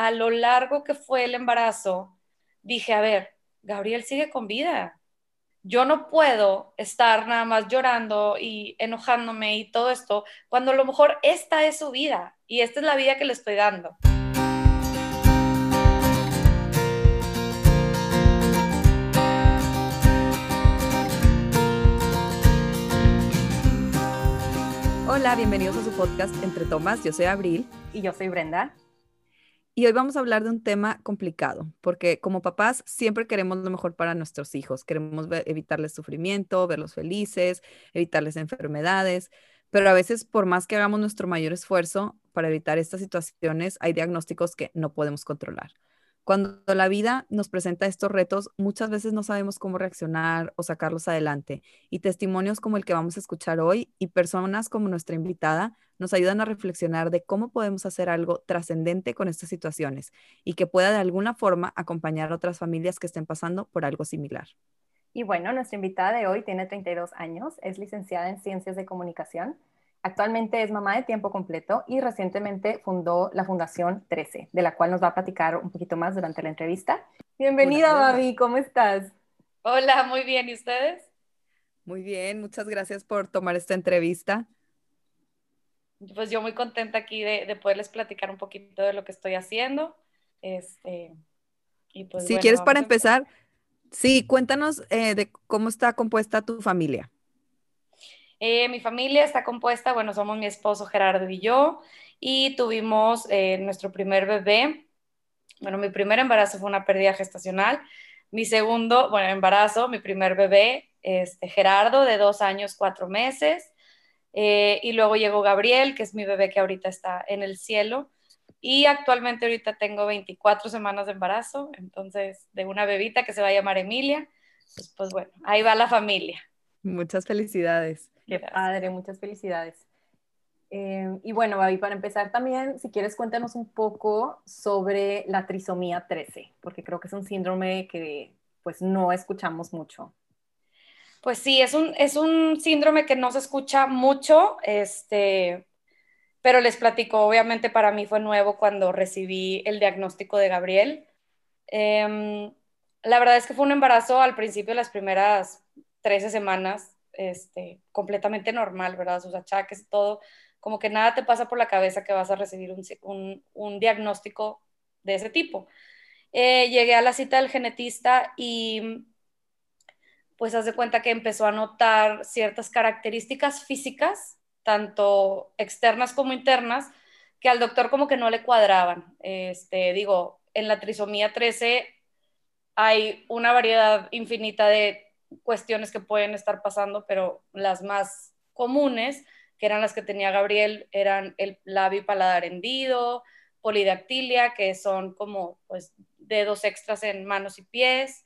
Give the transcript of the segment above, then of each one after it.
a lo largo que fue el embarazo, dije, a ver, Gabriel sigue con vida. Yo no puedo estar nada más llorando y enojándome y todo esto, cuando a lo mejor esta es su vida y esta es la vida que le estoy dando. Hola, bienvenidos a su podcast Entre Tomas. Yo soy Abril. Y yo soy Brenda. Y hoy vamos a hablar de un tema complicado, porque como papás siempre queremos lo mejor para nuestros hijos. Queremos evitarles sufrimiento, verlos felices, evitarles enfermedades, pero a veces por más que hagamos nuestro mayor esfuerzo para evitar estas situaciones, hay diagnósticos que no podemos controlar. Cuando la vida nos presenta estos retos, muchas veces no sabemos cómo reaccionar o sacarlos adelante. Y testimonios como el que vamos a escuchar hoy y personas como nuestra invitada nos ayudan a reflexionar de cómo podemos hacer algo trascendente con estas situaciones y que pueda de alguna forma acompañar a otras familias que estén pasando por algo similar. Y bueno, nuestra invitada de hoy tiene 32 años, es licenciada en Ciencias de Comunicación Actualmente es mamá de tiempo completo y recientemente fundó la Fundación 13, de la cual nos va a platicar un poquito más durante la entrevista. Bienvenida, Babi, ¿cómo estás? Hola, muy bien, ¿y ustedes? Muy bien, muchas gracias por tomar esta entrevista. Pues yo muy contenta aquí de, poderles platicar un poquito de lo que estoy haciendo. Este, y pues, si quieres para empezar, sí, cuéntanos eh, de cómo está compuesta tu familia. Eh, mi familia está compuesta, bueno, somos mi esposo Gerardo y yo, y tuvimos eh, nuestro primer bebé. Bueno, mi primer embarazo fue una pérdida gestacional. Mi segundo, bueno, embarazo, mi primer bebé, este, Gerardo, de dos años, cuatro meses. Eh, y luego llegó Gabriel, que es mi bebé que ahorita está en el cielo. Y actualmente ahorita tengo 24 semanas de embarazo, entonces de una bebita que se va a llamar Emilia. Pues, pues bueno, ahí va la familia. Muchas felicidades. Qué padre, muchas felicidades. Eh, y bueno, Babi, para empezar también, si quieres cuéntanos un poco sobre la trisomía 13, porque creo que es un síndrome que pues no escuchamos mucho. Pues sí, es un, es un síndrome que no se escucha mucho, este, pero les platico, obviamente para mí fue nuevo cuando recibí el diagnóstico de Gabriel. Em, la verdad es que fue un embarazo al principio, las primeras 13 semanas, este, completamente normal, ¿verdad? Sus achaques, todo, como que nada te pasa por la cabeza que vas a recibir un, diagnóstico de ese tipo. Eh, llegué a la cita del genetista y pues haz de cuenta que empezó a notar ciertas características físicas, tanto externas como internas, que al doctor como que no le cuadraban. Este, digo, en la trisomía 13 hay una variedad infinita de cuestiones que pueden estar pasando, pero las más comunes, que eran las que tenía Gabriel, eran el labio y paladar hendido, polidactilia, que son como pues, dedos extras en manos y pies,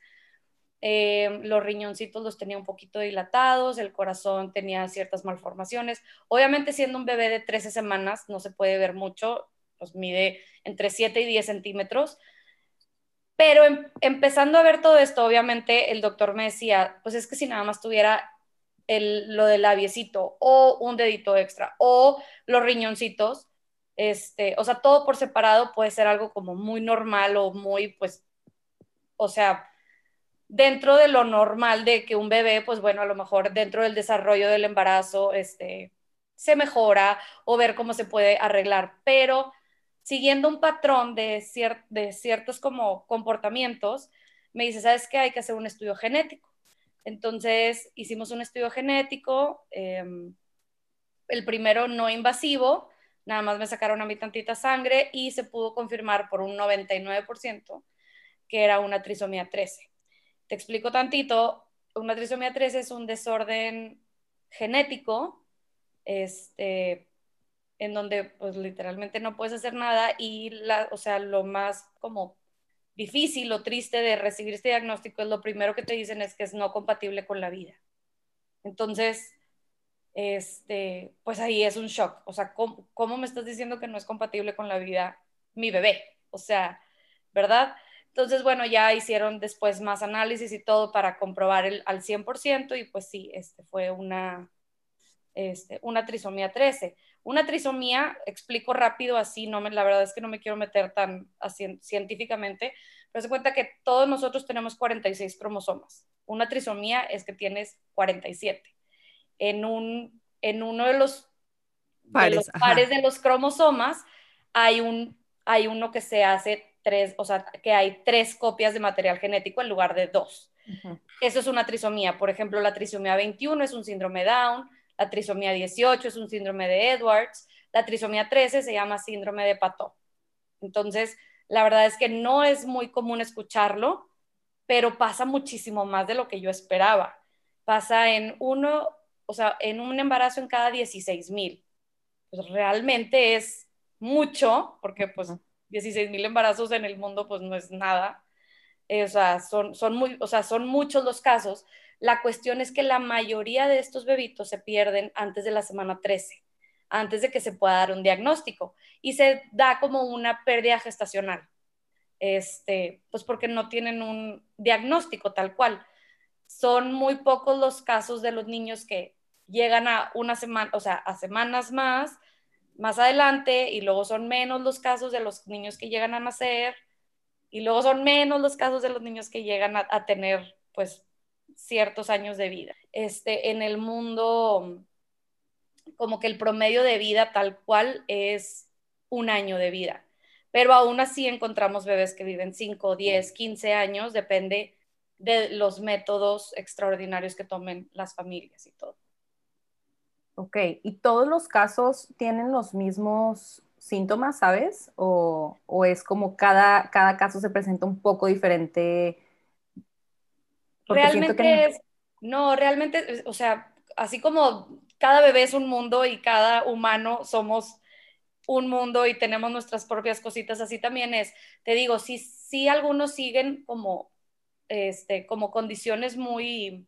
eh, los riñoncitos los tenía un poquito dilatados, el corazón tenía ciertas malformaciones. Obviamente siendo un bebé de 13 semanas no se puede ver mucho, pues mide entre 7 y 10 centímetros, pero em, empezando a ver todo esto, obviamente el doctor me decía, pues es que si nada más tuviera el, lo del labiecito o un dedito extra o los riñoncitos, este, o sea, todo por separado puede ser algo como muy normal o muy, pues, o sea, dentro de lo normal de que un bebé, pues bueno, a lo mejor dentro del desarrollo del embarazo, este, se mejora o ver cómo se puede arreglar, pero siguiendo un patrón de, ciertos como comportamientos, me dice, ¿sabes qué? Hay que hacer un estudio genético. Entonces hicimos un estudio genético, em, el primero no invasivo, nada más me sacaron a mí tantita sangre y se pudo confirmar por un 99% que era una trisomía 13. Te explico tantito, una trisomía 13 es un desorden genético, este, en donde pues literalmente no puedes hacer nada y la, o sea, lo más como difícil o triste de recibir este diagnóstico es lo primero que te dicen es que es no compatible con la vida. Entonces, este, pues ahí es un shock. O sea, ¿cómo, ¿cómo, me estás diciendo que no es compatible con la vida mi bebé? O sea, ¿verdad? Entonces, bueno, ya hicieron después más análisis y todo para comprobar el, al 100% y pues sí, este fue una, este, una trisomía 13. Una trisomía, explico rápido así, no me, la verdad es que no me quiero meter tan así, científicamente, pero se cuenta que todos nosotros tenemos 46 cromosomas. Una trisomía es que tienes 47. En, un, en uno de los pares de los, pares de los cromosomas hay, un, hay uno que se hace tres, o sea, que hay tres copias de material genético en lugar de dos. Eso es una trisomía. Por ejemplo, la trisomía 21 es un síndrome Down, la trisomía 18 es un síndrome de Edwards, la trisomía 13 se llama síndrome de Pato. Entonces, la verdad es que no es muy común escucharlo, pero pasa muchísimo más de lo que yo esperaba. Pasa en uno, o sea, en un embarazo en cada 16 mil. Pues realmente es mucho, porque pues 16 mil embarazos en el mundo pues no es nada. Eh, o, sea, son, son muy, o sea, son muchos los casos. La cuestión es que la mayoría de estos bebitos se pierden antes de la semana 13, antes de que se pueda dar un diagnóstico y se da como una pérdida gestacional. Este, pues porque no tienen un diagnóstico tal cual. Son muy pocos los casos de los niños que llegan a una semana, o sea, a semanas más, más adelante, y luego son menos los casos de los niños que llegan a nacer, y luego son menos los casos de los niños que llegan a, a tener, pues, ciertos años de vida. Este, en el mundo, como que el promedio de vida tal cual es un año de vida, pero aún así encontramos bebés que viven 5, 10, 15 años, depende de los métodos extraordinarios que tomen las familias y todo. Ok, ¿y todos los casos tienen los mismos síntomas, sabes? ¿O, es como cada, cada caso se presenta un poco diferente realmente es, no, realmente, o sea, así como cada bebé es un mundo y cada humano somos un mundo y tenemos nuestras propias cositas, así también es. Te digo, sí, sí algunos siguen como, este, como condiciones muy,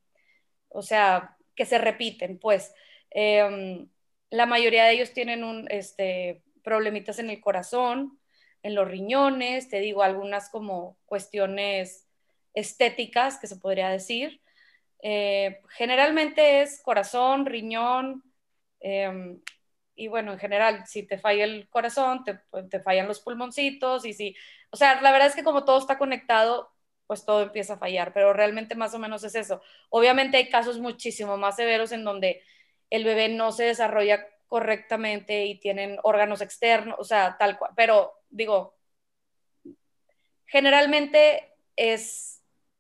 o sea, que se repiten, pues. Em, la mayoría de ellos tienen un, este, problemitas en el corazón, en los riñones, te digo, algunas como cuestiones estéticas, que se podría decir. Eh, generalmente es corazón, riñón, em, y bueno, en general, si te falla el corazón, te, pues, te, fallan los pulmoncitos, y si, o sea, la verdad es que como todo está conectado, pues todo empieza a fallar, pero realmente más o menos es eso. Obviamente hay casos muchísimo más severos en donde el bebé no se desarrolla correctamente y tienen órganos externos, o sea, tal cual, pero digo, generalmente es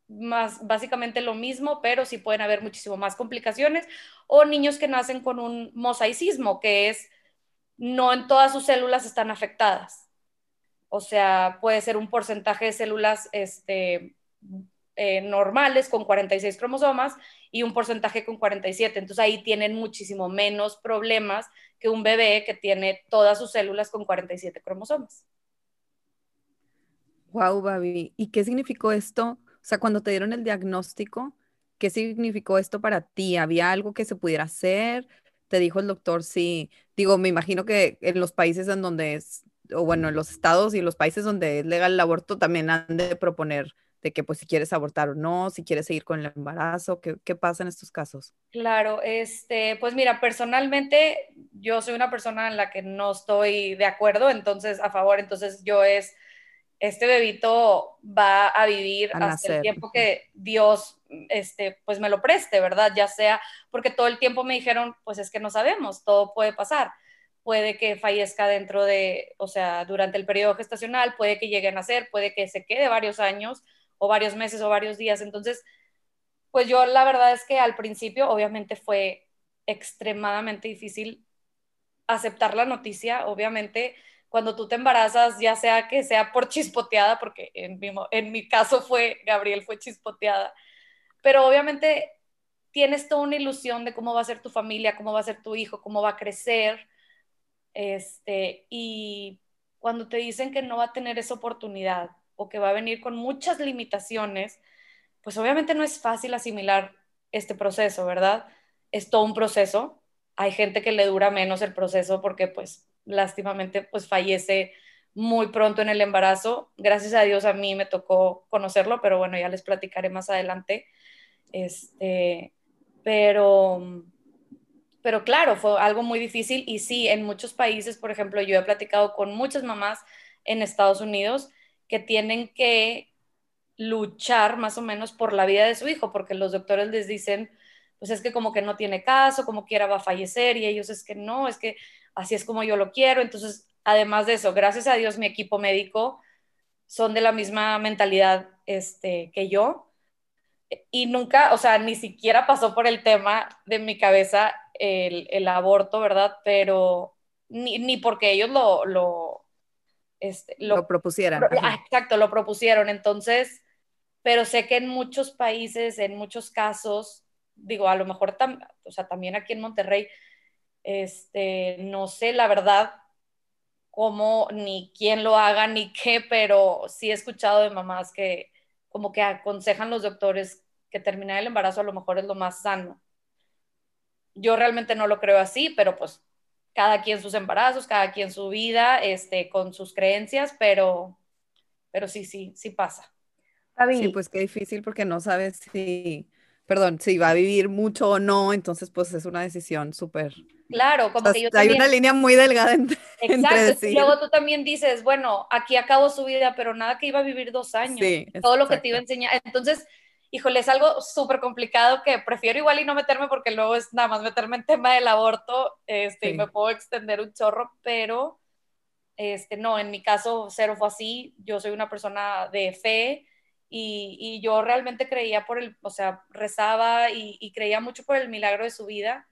más básicamente lo mismo, pero sí pueden haber muchísimo más complicaciones, o niños que nacen con un mosaicismo, que es no en todas sus células están afectadas. O sea, puede ser un porcentaje de células este, eh, normales con 46 cromosomas y un porcentaje con 47. Entonces ahí tienen muchísimo menos problemas que un bebé que tiene todas sus células con 47 cromosomas. Wow, Babi. ¿Y qué significó esto sea, cuando te dieron el diagnóstico, ¿qué significó esto para ti? ¿Había algo que se pudiera hacer? Te dijo el doctor, sí. Digo, me imagino que en los países en donde es, o bueno, en los estados y los países donde es legal el aborto también han de proponer de que pues si quieres abortar o no, si quieres seguir con el embarazo, ¿qué, qué pasa en estos casos? Claro, este, pues mira, personalmente yo soy una persona en la que no estoy de acuerdo, entonces a favor, entonces yo es este bebito va a vivir hasta el tiempo que Dios este, pues me lo preste, ¿verdad? Ya sea porque todo el tiempo me dijeron, pues es que no sabemos, todo puede pasar. Puede que fallezca dentro de, o sea, durante el periodo gestacional, puede que llegue a nacer, puede que se quede varios años o varios meses o varios días. Entonces, pues yo la verdad es que al principio obviamente fue extremadamente difícil aceptar la noticia, obviamente cuando tú te embarazas, ya sea que sea por chispoteada, porque en mi, caso fue, Gabriel fue chispoteada, pero obviamente tienes toda una ilusión de cómo va a ser tu familia, cómo va a ser tu hijo, cómo va a crecer, este, y cuando te dicen que no va a tener esa oportunidad o que va a venir con muchas limitaciones, pues obviamente no es fácil asimilar este proceso, ¿verdad? Es todo un proceso. Hay gente que le dura menos el proceso porque pues lástimamente pues fallece muy pronto en el embarazo. Gracias a Dios a mí me tocó conocerlo, pero bueno, ya les platicaré más adelante. Este, pero, pero claro, fue algo muy difícil y sí, en muchos países, por ejemplo, yo he platicado con muchas mamás en Estados Unidos que tienen que luchar más o menos por la vida de su hijo, porque los doctores les dicen, pues es que como que no tiene caso, como quiera va a fallecer, y ellos es que no, es que así es como yo lo quiero. Entonces, además de eso, gracias a Dios, mi equipo médico son de la misma mentalidad este, que yo. Y nunca, o sea, ni siquiera pasó por el tema de mi cabeza el, el aborto, ¿verdad? Pero ni, ni porque ellos lo, lo, este, lo, propusieran. exacto, lo propusieron. Entonces, pero sé que en muchos países, en muchos casos, digo, a lo mejor, o sea, también aquí en Monterrey, este, no sé la verdad cómo, ni quién lo haga, ni qué, pero sí he escuchado de mamás que como que aconsejan los doctores que terminar el embarazo a lo mejor es lo más sano. Yo realmente no lo creo así, pero pues cada quien sus embarazos, cada quien su vida, este, con sus creencias, pero, pero sí, sí, sí pasa. Sí, pues qué difícil porque no sabes si, perdón, si va a vivir mucho o no, entonces pues es una decisión súper... Claro, como que yo Hay una línea muy delgada entre, Exacto, y luego tú también dices, bueno, aquí acabó su vida, pero nada que iba a vivir dos años, sí, todo lo que te iba a enseñar, entonces híjole, es algo súper complicado que prefiero igual y no meterme porque luego es nada más meterme en tema del aborto este, y me puedo extender un chorro, pero este, no, en mi caso cero fue así, yo soy una persona de fe y, yo realmente creía por el, o sea, rezaba y, y, creía mucho por el milagro de su vida.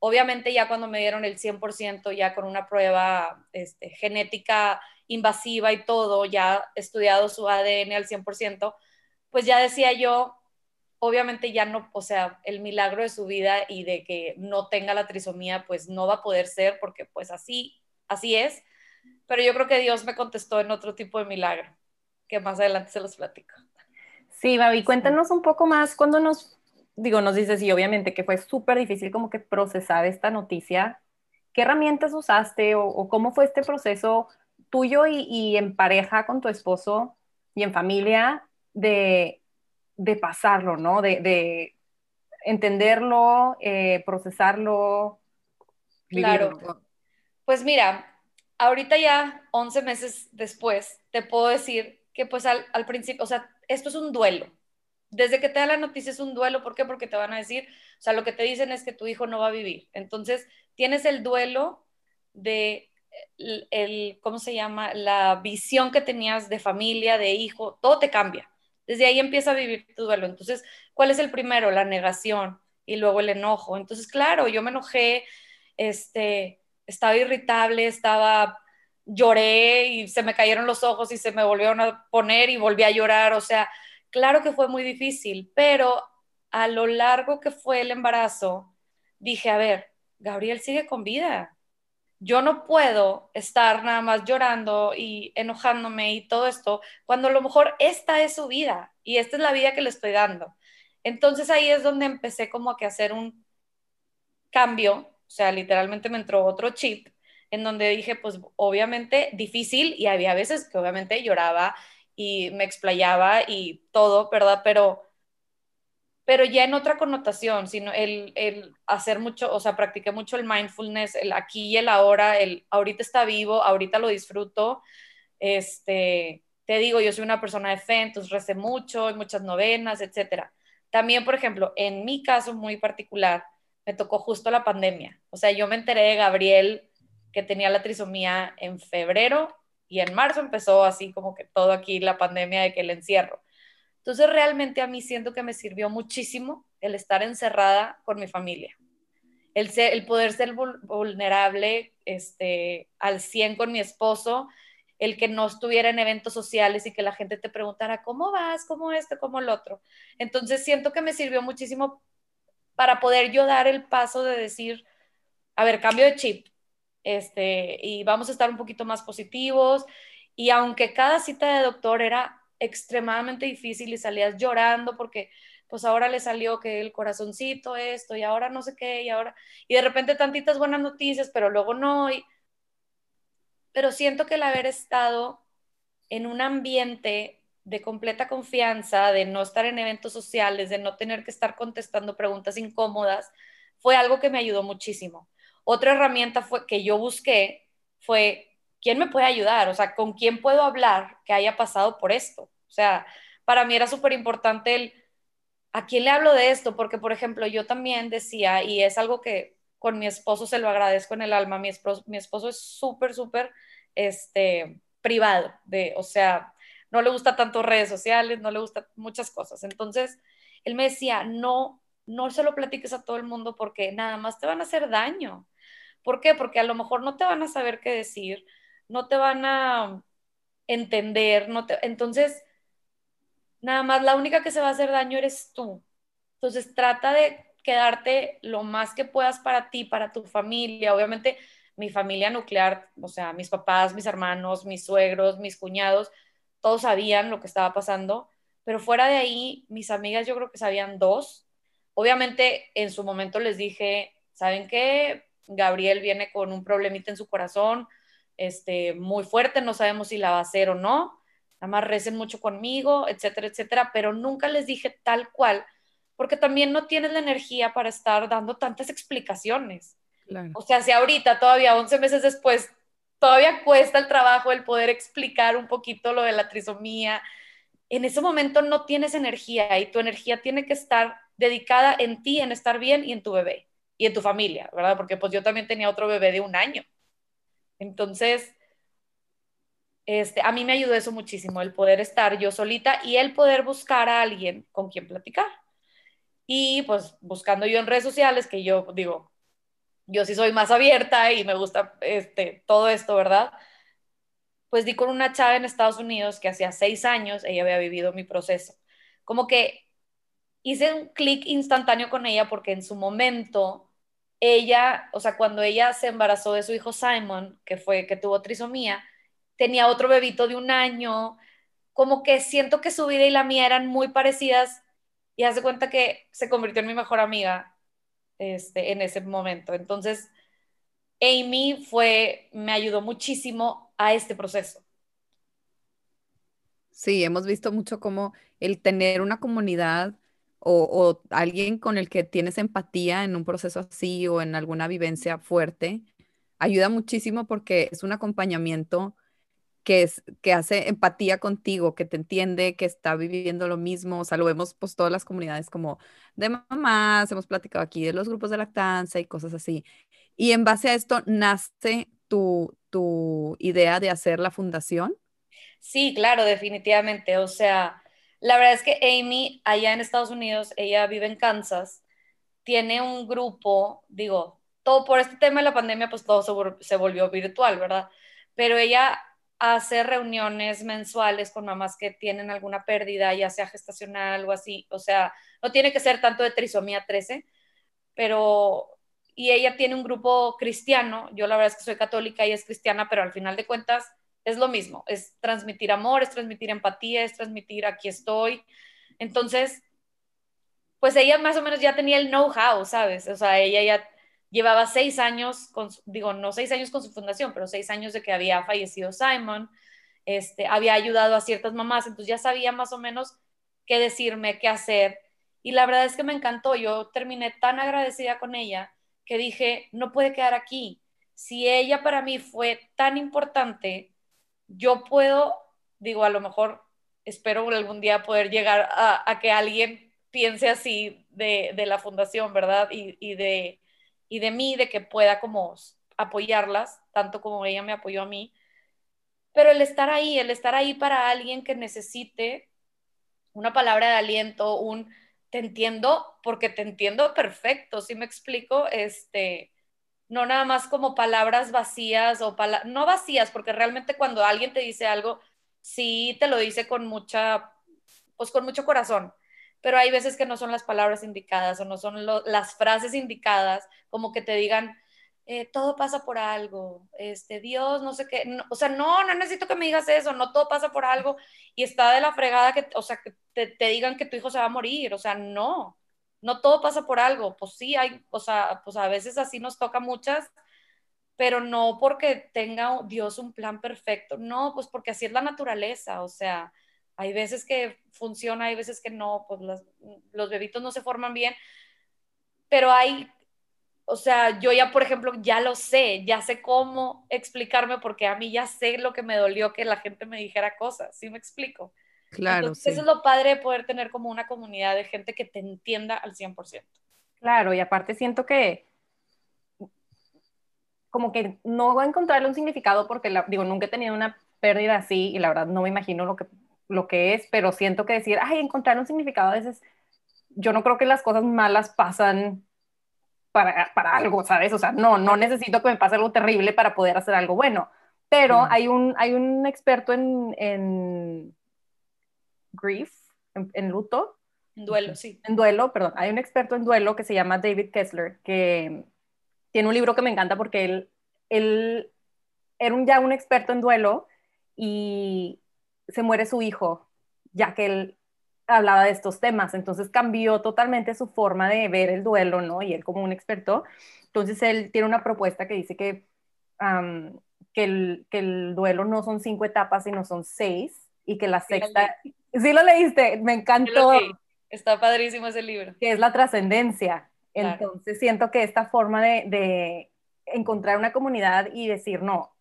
Obviamente ya cuando me dieron el 100%, ya con una prueba este, genética invasiva y todo, ya estudiado su ADN al 100%, pues ya decía yo, obviamente ya no, o sea, el milagro de su vida y de que no tenga la trisomía, pues no va a poder ser porque pues así, así es. Pero yo creo que Dios me contestó en otro tipo de milagro, que más adelante se los platico. Sí, Babi, cuéntanos un poco más cuando nos, digo, nos dices, y obviamente que fue súper difícil como que procesar esta noticia. ¿Qué herramientas usaste o, cómo fue este proceso tuyo y, y en pareja con tu esposo y en familia de, pasarlo, ¿no? De, entenderlo, eh, procesarlo. Claro. Pues mira, ahorita ya 11 meses después, te puedo decir que pues al, al, principio, o sea, esto es un duelo. Desde que te da la noticia es un duelo, ¿por qué? Porque te van a decir, o sea, lo que te dicen es que tu hijo no va a vivir. Entonces, tienes el duelo de el, ¿cómo se llama? La visión que tenías de familia, de hijo, todo te cambia. Desde ahí empieza a vivir tu duelo. Entonces, ¿cuál es el primero? La negación y luego el enojo. Entonces, claro, yo me enojé, este, estaba irritable, estaba, lloré y se me cayeron los ojos y se me volvieron a poner y volví a llorar. O sea, claro que fue muy difícil, pero a lo largo que fue el embarazo, dije, a ver, Gabriel sigue con vida yo no puedo estar nada más llorando y enojándome y todo esto, cuando a lo mejor esta es su vida y esta es la vida que le estoy dando. Entonces ahí es donde empecé como a que hacer un cambio, o sea, literalmente me entró otro chip en donde dije, pues obviamente difícil y había veces que obviamente lloraba y me explayaba y todo, ¿verdad? Pero pero ya en otra connotación, sino el, el, hacer mucho, o sea, practiqué mucho el mindfulness, el aquí y el ahora, el ahorita está vivo, ahorita lo disfruto. Este, te digo, yo soy una persona de fe, entonces recé mucho, muchas novenas, etcétera. También, por ejemplo, en mi caso muy particular, me tocó justo la pandemia. O sea, yo me enteré de Gabriel que tenía la trisomía en febrero y en marzo empezó así como que todo aquí la pandemia de que el encierro. Entonces realmente a mí siento que me sirvió muchísimo el estar encerrada con mi familia. El, poder ser vulnerable este, al 100 con mi esposo, el que no estuviera en eventos sociales y que la gente te preguntara, ¿cómo vas? ¿Cómo esto? ¿Cómo el otro? Entonces siento que me sirvió muchísimo para poder yo dar el paso de decir, a ver, cambio de chip, este, y vamos a estar un poquito más positivos. Y aunque cada cita de doctor era extremadamente difícil y salías llorando porque pues ahora le salió que el corazoncito esto y ahora no sé qué y ahora y de repente tantitas buenas noticias pero luego no y... pero siento que el haber estado en un ambiente de completa confianza, de no estar en eventos sociales, de no tener que estar contestando preguntas incómodas, fue algo que me ayudó muchísimo. Otra herramienta fue, que yo busqué fue, ¿quién me puede ayudar? O sea, ¿con quién puedo hablar que haya pasado por esto? O sea, para mí era súper importante el, ¿a quién le hablo de esto? Porque, por ejemplo, yo también decía, y es algo que con mi esposo se lo agradezco en el alma, mi esposo, es súper, súper, este, privado, de, o sea, no le gusta tanto redes sociales, no le gusta muchas cosas. Entonces, él me decía, no, no se lo platiques a todo el mundo porque nada más te van a hacer daño. ¿Por qué? Porque a lo mejor no te van a saber qué decir, no te van a entender, no te... entonces, nada más la única que se va a hacer daño eres tú. Entonces, trata de quedarte lo más que puedas para ti, para tu familia. Obviamente, mi familia nuclear, o sea, mis papás, mis hermanos, mis suegros, mis cuñados, todos sabían lo que estaba pasando, pero fuera de ahí, mis amigas yo creo que sabían dos. Obviamente, en su momento les dije, ¿saben qué? Gabriel viene con un problemita en su corazón, este, muy fuerte, no sabemos si la va a hacer o no, nada más recen mucho conmigo, etcétera, etcétera, pero nunca les dije tal cual, porque también no tienes la energía para estar dando tantas explicaciones. O sea, si ahorita, todavía 11 meses después, todavía cuesta el trabajo el poder explicar un poquito lo de la trisomía, en ese momento no tienes energía y tu energía tiene que estar dedicada en ti, en estar bien y en tu bebé y en tu familia, ¿verdad? Porque pues yo también tenía otro bebé de un año. Entonces, este, a mí me ayudó eso muchísimo, el poder estar yo solita y el poder buscar a alguien con quien platicar. Y pues buscando yo en redes sociales, que yo digo, yo sí soy más abierta y me gusta este, todo esto, ¿verdad? Pues di con una chava en Estados Unidos que hacía seis años ella había vivido mi proceso. Como que hice un clic instantáneo con ella porque en su momento ella, o sea, cuando ella se embarazó de su hijo Simon, que fue que tuvo trisomía, tenía otro bebito de un año, como que siento que su vida y la mía eran muy parecidas y hace cuenta que se convirtió en mi mejor amiga este, en ese momento. Entonces, Amy fue, me ayudó muchísimo a este proceso. Sí, hemos visto mucho como el tener una comunidad o, alguien con el que tienes empatía en un proceso así o en alguna vivencia fuerte, ayuda muchísimo porque es un acompañamiento que, es, que hace empatía contigo, que te entiende, que está viviendo lo mismo. O sea, lo vemos pues todas las comunidades como de mamás, hemos platicado aquí de los grupos de lactancia y cosas así. Y en base a esto nace tu, tu idea de hacer la fundación. Sí, claro, definitivamente. O sea, la verdad es que Amy, allá en Estados Unidos, ella vive en Kansas, tiene un grupo, digo, todo por este tema de la pandemia, pues todo se, volvió virtual, ¿verdad? Pero ella hace reuniones mensuales con mamás que tienen alguna pérdida, ya sea gestacional o así, o sea, no tiene que ser tanto de trisomía 13, pero, y ella tiene un grupo cristiano, yo la verdad es que soy católica y es cristiana, pero al final de cuentas es lo mismo, es transmitir amor, es transmitir empatía, es transmitir aquí estoy. Entonces, pues ella más o menos ya tenía el know-how, ¿sabes? O sea, ella ya llevaba seis años, con, digo, no seis años con su fundación, pero seis años de que había fallecido Simon, este, había ayudado a ciertas mamás, entonces ya sabía más o menos qué decirme, qué hacer. Y la verdad es que me encantó, yo terminé tan agradecida con ella que dije, no puede quedar aquí. Si ella para mí fue tan importante, yo puedo, digo, a lo mejor espero algún día poder llegar a, que alguien piense así de, la fundación, ¿verdad? Y, de, y de mí, de que pueda como apoyarlas, tanto como ella me apoyó a mí. Pero el estar ahí, el estar ahí para alguien que necesite una palabra de aliento, un te entiendo, porque te entiendo perfecto, si me explico, este, no nada más como palabras vacías o no vacías, porque realmente cuando alguien te dice algo, sí te lo dice con mucha, pues con mucho corazón, pero hay veces que no son las palabras indicadas o no son las frases indicadas, como que te digan, eh, todo pasa por algo, este, Dios, no sé qué, o sea, no, no necesito que me digas eso, no todo pasa por algo y está de la fregada que, o sea, que te, te digan que tu hijo se va a morir, o sea, no, no todo pasa por algo, pues sí, hay, o sea, pues a veces así nos toca muchas, pero no porque tenga Dios un plan perfecto, no, pues porque así es la naturaleza, o sea, hay veces que funciona, hay veces que no, pues los bebitos no se forman bien, pero hay o sea, yo ya, por ejemplo, ya lo sé, ya sé cómo explicarme porque a mí ya sé lo que me dolió que la gente me dijera cosas, ¿sí me explico? Claro, Entonces, Eso es lo padre de poder tener como una comunidad de gente que te entienda al 100%. Claro, y aparte siento que como que no voy a encontrarle un significado porque, digo, nunca he tenido una pérdida así y la verdad no me imagino lo que, lo que es, pero siento que decir, ay, encontrar un significado a veces, yo no creo que las cosas malas pasan para, para, algo, ¿sabes? O sea, no, no necesito que me pase algo terrible para poder hacer algo bueno. Pero hay, un, hay un experto en, en grief, en, luto. En duelo, sí. En duelo, perdón. Hay un experto en duelo que se llama David Kessler, que tiene un libro que me encanta porque él, él era un, ya un experto en duelo y se muere su hijo, ya que él hablaba de estos temas, entonces cambió totalmente su forma de ver el duelo, ¿no? Y él como un experto, entonces él tiene una propuesta que dice que, que, el, que, el, duelo no son cinco etapas, sino son seis, y que la sexta... Sí lo leíste, me encantó. Está padrísimo ese libro. Que es la trascendencia. Entonces siento que esta forma de, de encontrar una comunidad y decir, no,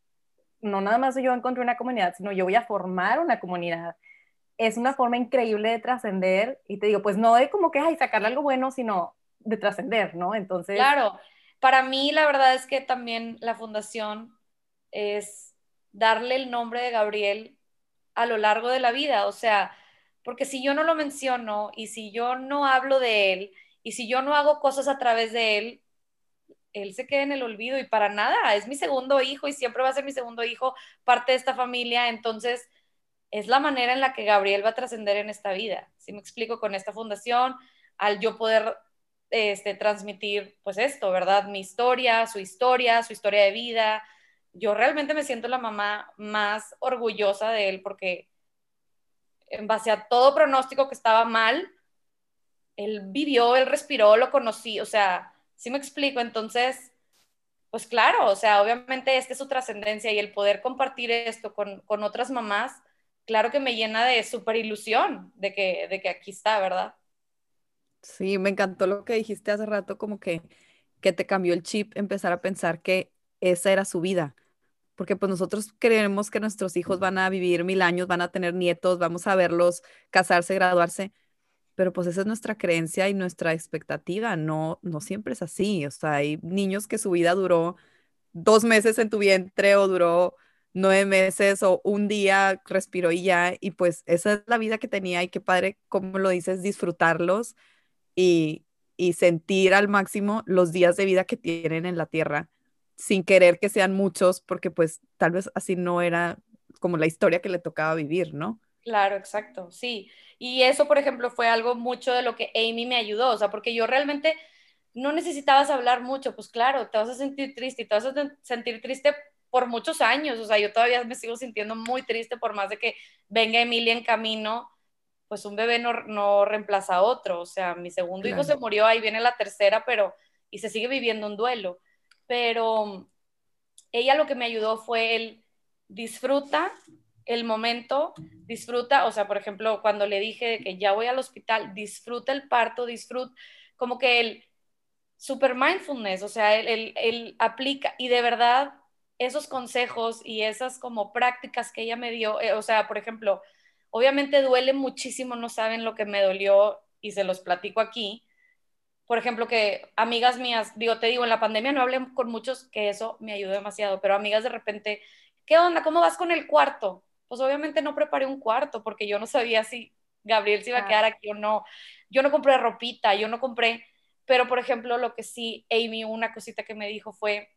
no nada más yo encontré una comunidad, sino yo voy a formar una comunidad es una forma increíble de trascender y te digo, pues no de como que hay sacarle algo bueno, sino de trascender, ¿no? Entonces... Claro, para mí la verdad es que también la fundación es darle el nombre de Gabriel a lo largo de la vida, o sea, porque si yo no lo menciono y si yo no hablo de él y si yo no hago cosas a través de él, él se queda en el olvido y para nada, es mi segundo hijo y siempre va a ser mi segundo hijo, parte de esta familia, entonces es la manera en la que Gabriel va a trascender en esta vida. Si me explico con esta fundación, al yo poder este, transmitir, pues esto, ¿verdad? Mi historia, su historia, su historia de vida. Yo realmente me siento la mamá más orgullosa de él porque en base a todo pronóstico que estaba mal, él vivió, él respiró, lo conocí, o sea, si me explico, entonces, pues claro, o sea, obviamente esta es su trascendencia y el poder compartir esto con, con otras mamás, claro que me llena de súper ilusión de que, de que aquí está, ¿verdad? Sí, me encantó lo que dijiste hace rato, como que, que te cambió el chip empezar a pensar que esa era su vida. Porque pues nosotros creemos que nuestros hijos van a vivir mil años, van a tener nietos, vamos a verlos casarse, graduarse, pero pues esa es nuestra creencia y nuestra expectativa, no, no siempre es así. O sea, hay niños que su vida duró dos meses en tu vientre o duró nueve meses o un día respiró y ya, y pues esa es la vida que tenía y qué padre, como lo dices, disfrutarlos y, y sentir al máximo los días de vida que tienen en la tierra, sin querer que sean muchos, porque pues tal vez así no era como la historia que le tocaba vivir, ¿no? Claro, exacto, sí. Y eso, por ejemplo, fue algo mucho de lo que Amy me ayudó, o sea, porque yo realmente no necesitabas hablar mucho, pues claro, te vas a sentir triste y te vas a sentir triste por muchos años, o sea, yo todavía me sigo sintiendo muy triste por más de que venga Emilia en camino, pues un bebé no, no reemplaza a otro, o sea, mi segundo hijo se murió, ahí viene la tercera, pero, y se sigue viviendo un duelo, pero ella lo que me ayudó fue el disfruta el momento, disfruta, o sea, por ejemplo, cuando le dije que ya voy al hospital, disfruta el parto, disfruta, como que el super mindfulness, o sea, él, él aplica, y de verdad esos consejos y esas como prácticas que ella me dio, eh, o sea, por ejemplo, obviamente duele muchísimo, no saben lo que me dolió y se los platico aquí. Por ejemplo, que amigas mías, digo, te digo, en la pandemia no hablé con muchos, que eso me ayudó demasiado, pero amigas de repente, ¿qué onda? ¿Cómo vas con el cuarto? Pues obviamente no preparé un cuarto porque yo no sabía si Gabriel se iba a quedar aquí o no. Yo no compré ropita, yo no compré, pero por ejemplo, lo que sí, Amy, una cosita que me dijo fue,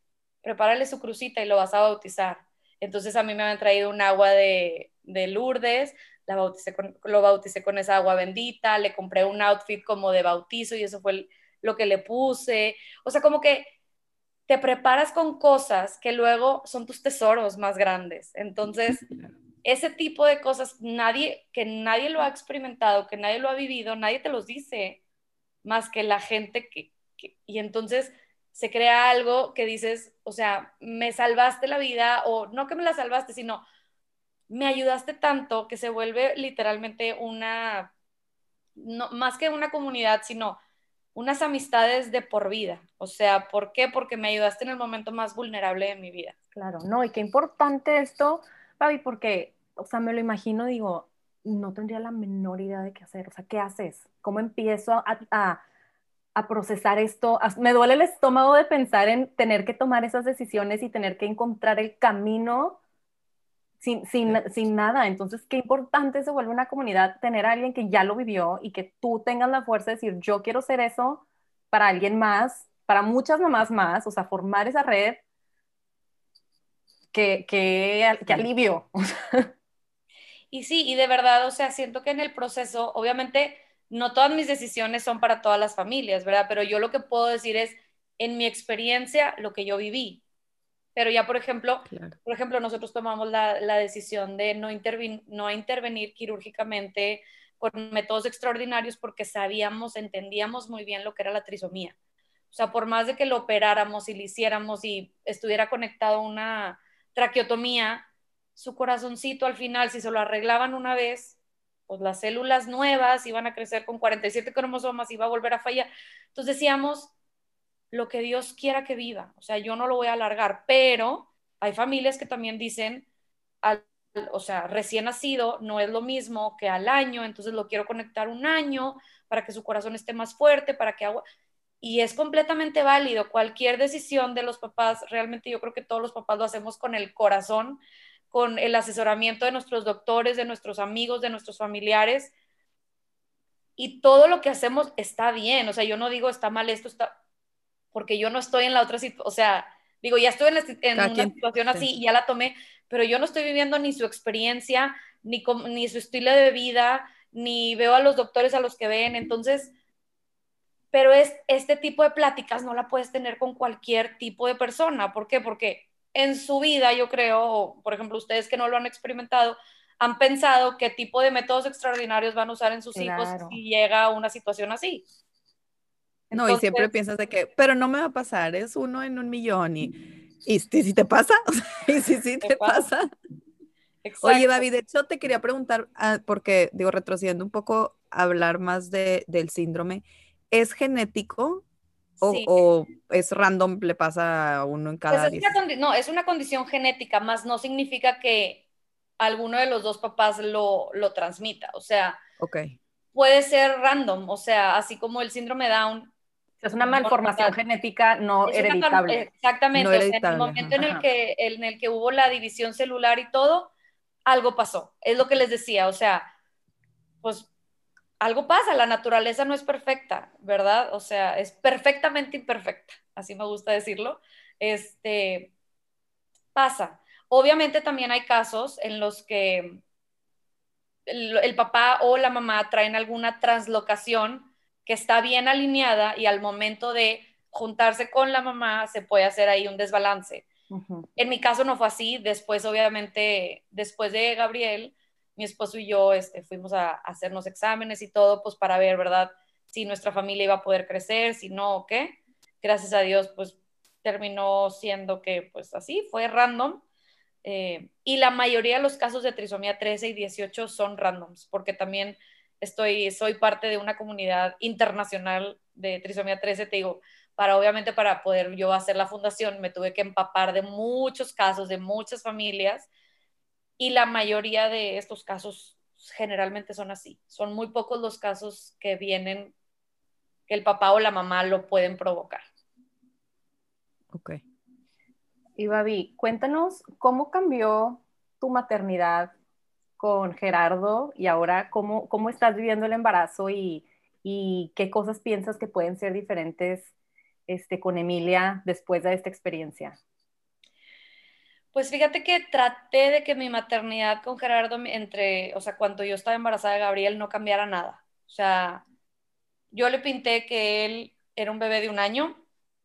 prepárale su crucita y lo vas a bautizar. Entonces a mí me habían traído un agua de, de Lourdes, la bauticé con, lo bauticé con esa agua bendita, le compré un outfit como de bautizo y eso fue lo que le puse. O sea, como que te preparas con cosas que luego son tus tesoros más grandes. Entonces, ese tipo de cosas, nadie, que nadie lo ha experimentado, que nadie lo ha vivido, nadie te los dice, más que la gente que, que y entonces se crea algo que dices, o sea, me salvaste la vida o no que me la salvaste, sino me ayudaste tanto que se vuelve literalmente una, no, más que una comunidad, sino unas amistades de por vida. O sea, ¿por qué? Porque me ayudaste en el momento más vulnerable de mi vida. Claro, no, y qué importante esto, Fabi, porque, o sea, me lo imagino, digo, no tendría la menor idea de qué hacer. O sea, ¿qué haces? ¿Cómo empiezo a, a procesar esto? Me duele el estómago de pensar en tener que tomar esas decisiones y tener que encontrar el camino sin, sin, sin, nada. Entonces, qué importante se vuelve una comunidad tener a alguien que ya lo vivió y que tú tengas la fuerza de decir, yo quiero ser eso para alguien más, para muchas mamás más, o sea, formar esa red que, que, que alivio. Y sí, y de verdad, o sea, siento que en el proceso, obviamente, no todas mis decisiones son para todas las familias, ¿verdad? Pero yo lo que puedo decir es, en mi experiencia, lo que yo viví. Pero ya, por ejemplo, por ejemplo, nosotros tomamos la, la decisión de no, no intervenir quirúrgicamente con métodos extraordinarios porque sabíamos, entendíamos muy bien lo que era la trisomía. O sea, por más de que lo operáramos y lo hiciéramos y estuviera conectado una traqueotomía, su corazoncito al final, si se lo arreglaban una vez, pues las células nuevas iban a crecer con 47 cromosomas y va a volver a fallar. Entonces decíamos, lo que Dios quiera que viva, o sea, yo no lo voy a alargar, pero hay familias que también dicen, al, o sea, recién nacido no es lo mismo que al año, entonces lo quiero conectar un año para que su corazón esté más fuerte, para que agua... Y es completamente válido. Cualquier decisión de los papás, realmente yo creo que todos los papás lo hacemos con el corazón, con el asesoramiento de nuestros doctores, de nuestros amigos, de nuestros familiares. Y todo lo que hacemos está bien. O sea, yo no digo está mal esto, está. Porque yo no estoy en la otra situación. O sea, digo, ya estoy en, una situación así y ya la tomé, pero yo no estoy viviendo ni su experiencia, ni, ni su estilo de vida, ni veo a los doctores a los que ven. Entonces, pero es este tipo de pláticas no la puedes tener con cualquier tipo de persona. ¿Por qué? Porque en su vida, yo creo, por ejemplo, ustedes que no lo han experimentado, han pensado qué tipo de métodos extraordinarios van a usar en sus hijos si llega a una situación así. No, y siempre piensas de que, pero no me va a pasar, es uno en un millón y, y, si te pasa, y si sí te, pasa. Oye, David, de hecho te quería preguntar, ah, porque digo, retrocediendo un poco, hablar más de, del síndrome, ¿es genético? O, es random, le pasa a uno en pues cada pues No, es una condición genética, más no significa que alguno de los dos papás lo, lo transmita. O sea, puede ser random, o sea, así como el síndrome Down. Es una malformación genética no hereditable. exactamente, en el momento en el, que, en el que hubo la división celular y todo, algo pasó. Es lo que les decía, o sea, pues algo pasa, la naturaleza no es perfecta, ¿verdad? O sea, es perfectamente imperfecta, así me gusta decirlo. Este, pasa. Obviamente también hay casos en los que el, papá o la mamá traen alguna translocación que está bien alineada y al momento de juntarse con la mamá se puede hacer ahí un desbalance. En mi caso no fue así, después obviamente, después de Gabriel, mi esposo y yo este, fuimos a, hacernos exámenes y todo, pues para ver, ¿verdad? Si nuestra familia iba a poder crecer, si no, o qué. Gracias a Dios, pues terminó siendo que, pues así, fue random. Eh, y la mayoría de los casos de trisomía 13 y 18 son randoms, porque también estoy, soy parte de una comunidad internacional de trisomía 13, te digo, para obviamente para poder yo hacer la fundación me tuve que empapar de muchos casos, de muchas familias, y la mayoría de estos casos generalmente son así. Son muy pocos los casos que vienen que el papá o la mamá lo pueden provocar. Ok. Y Babi, cuéntanos cómo cambió tu maternidad con Gerardo y ahora cómo, cómo estás viviendo el embarazo y, y qué cosas piensas que pueden ser diferentes este, con Emilia después de esta experiencia. Pues fíjate que traté de que mi maternidad con Gerardo, entre, o sea, cuando yo estaba embarazada de Gabriel, no cambiara nada. O sea, yo le pinté que él era un bebé de un año,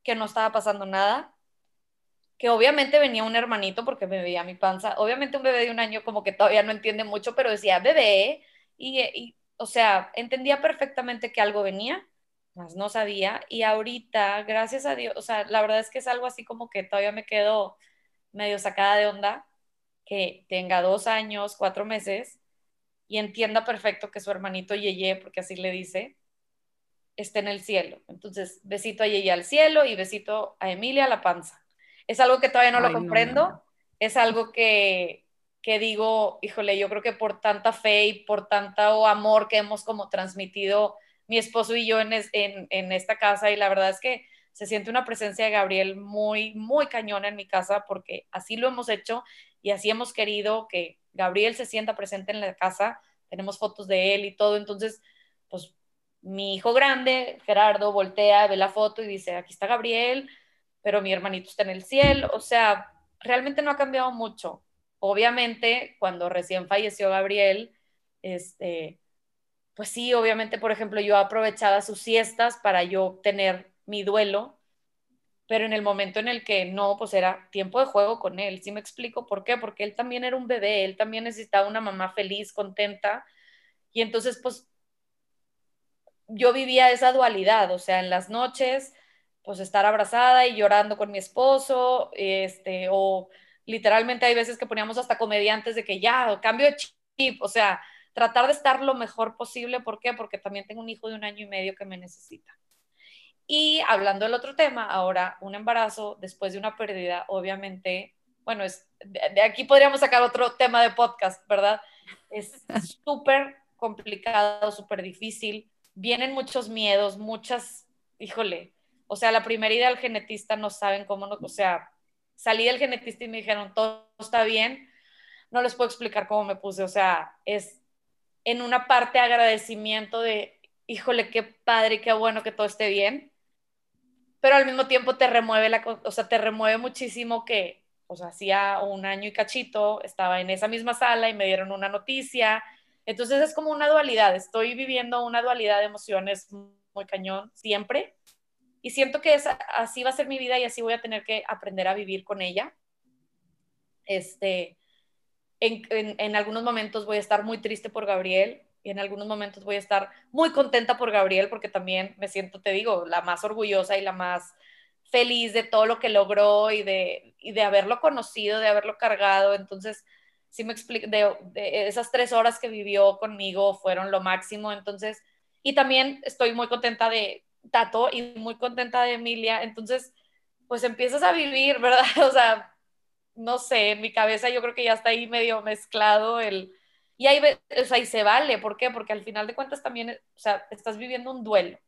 que no estaba pasando nada, que obviamente venía un hermanito porque me veía mi panza. Obviamente un bebé de un año como que todavía no entiende mucho, pero decía bebé y, y o sea, entendía perfectamente que algo venía, más no sabía. Y ahorita, gracias a Dios, o sea, la verdad es que es algo así como que todavía me quedo medio sacada de onda, que tenga dos años, cuatro meses, y entienda perfecto que su hermanito Yeye, porque así le dice, esté en el cielo. Entonces, besito a ella al cielo y besito a Emilia a la panza. Es algo que todavía no lo comprendo, es algo que, que digo, híjole, yo creo que por tanta fe y por tanto amor que hemos como transmitido mi esposo y yo en, en, en esta casa y la verdad es que se siente una presencia de Gabriel muy, muy cañona en mi casa porque así lo hemos hecho y así hemos querido que Gabriel se sienta presente en la casa. Tenemos fotos de él y todo, entonces, pues mi hijo grande, Gerardo, voltea, ve la foto y dice, aquí está Gabriel, pero mi hermanito está en el cielo. O sea, realmente no ha cambiado mucho. Obviamente, cuando recién falleció Gabriel, este, pues sí, obviamente, por ejemplo, yo aprovechaba sus siestas para yo tener mi duelo, pero en el momento en el que no, pues era tiempo de juego con él. ¿Sí me explico por qué? Porque él también era un bebé, él también necesitaba una mamá feliz, contenta, y entonces, pues yo vivía esa dualidad, o sea, en las noches, pues estar abrazada y llorando con mi esposo, este, o literalmente hay veces que poníamos hasta comediantes de que ya, cambio de chip, o sea, tratar de estar lo mejor posible, ¿por qué? Porque también tengo un hijo de un año y medio que me necesita. Y hablando del otro tema, ahora un embarazo después de una pérdida, obviamente, bueno, es, de aquí podríamos sacar otro tema de podcast, ¿verdad? Es súper complicado, súper difícil vienen muchos miedos, muchas, híjole, o sea, la primera idea del genetista no saben cómo, no, o sea, salí del genetista y me dijeron, todo está bien, no les puedo explicar cómo me puse, o sea, es en una parte agradecimiento de, híjole, qué padre, qué bueno que todo esté bien, pero al mismo tiempo te remueve la, o sea, te remueve muchísimo que, o sea, hacía un año y cachito, estaba en esa misma sala y me dieron una noticia, entonces es como una dualidad, estoy viviendo una dualidad de emociones muy cañón siempre y siento que así va a ser mi vida y así voy a tener que aprender a vivir con ella. Este, en, algunos momentos voy a estar muy triste por Gabriel y en algunos momentos voy a estar muy contenta por Gabriel porque también me siento, te digo, la más orgullosa y la más feliz de todo lo que logró y de, y de haberlo conocido, de haberlo cargado. Entonces, sí me explico, de, esas tres horas que vivió conmigo fueron lo máximo, entonces, y también estoy muy contenta de Tato y muy contenta de Emilia, entonces, pues empiezas a vivir, ¿verdad? O sea, no sé, en mi cabeza yo creo que ya está ahí medio mezclado el... Y ahí, o sea, y se vale, ¿por qué? Porque al final de cuentas también, o sea, estás viviendo un duelo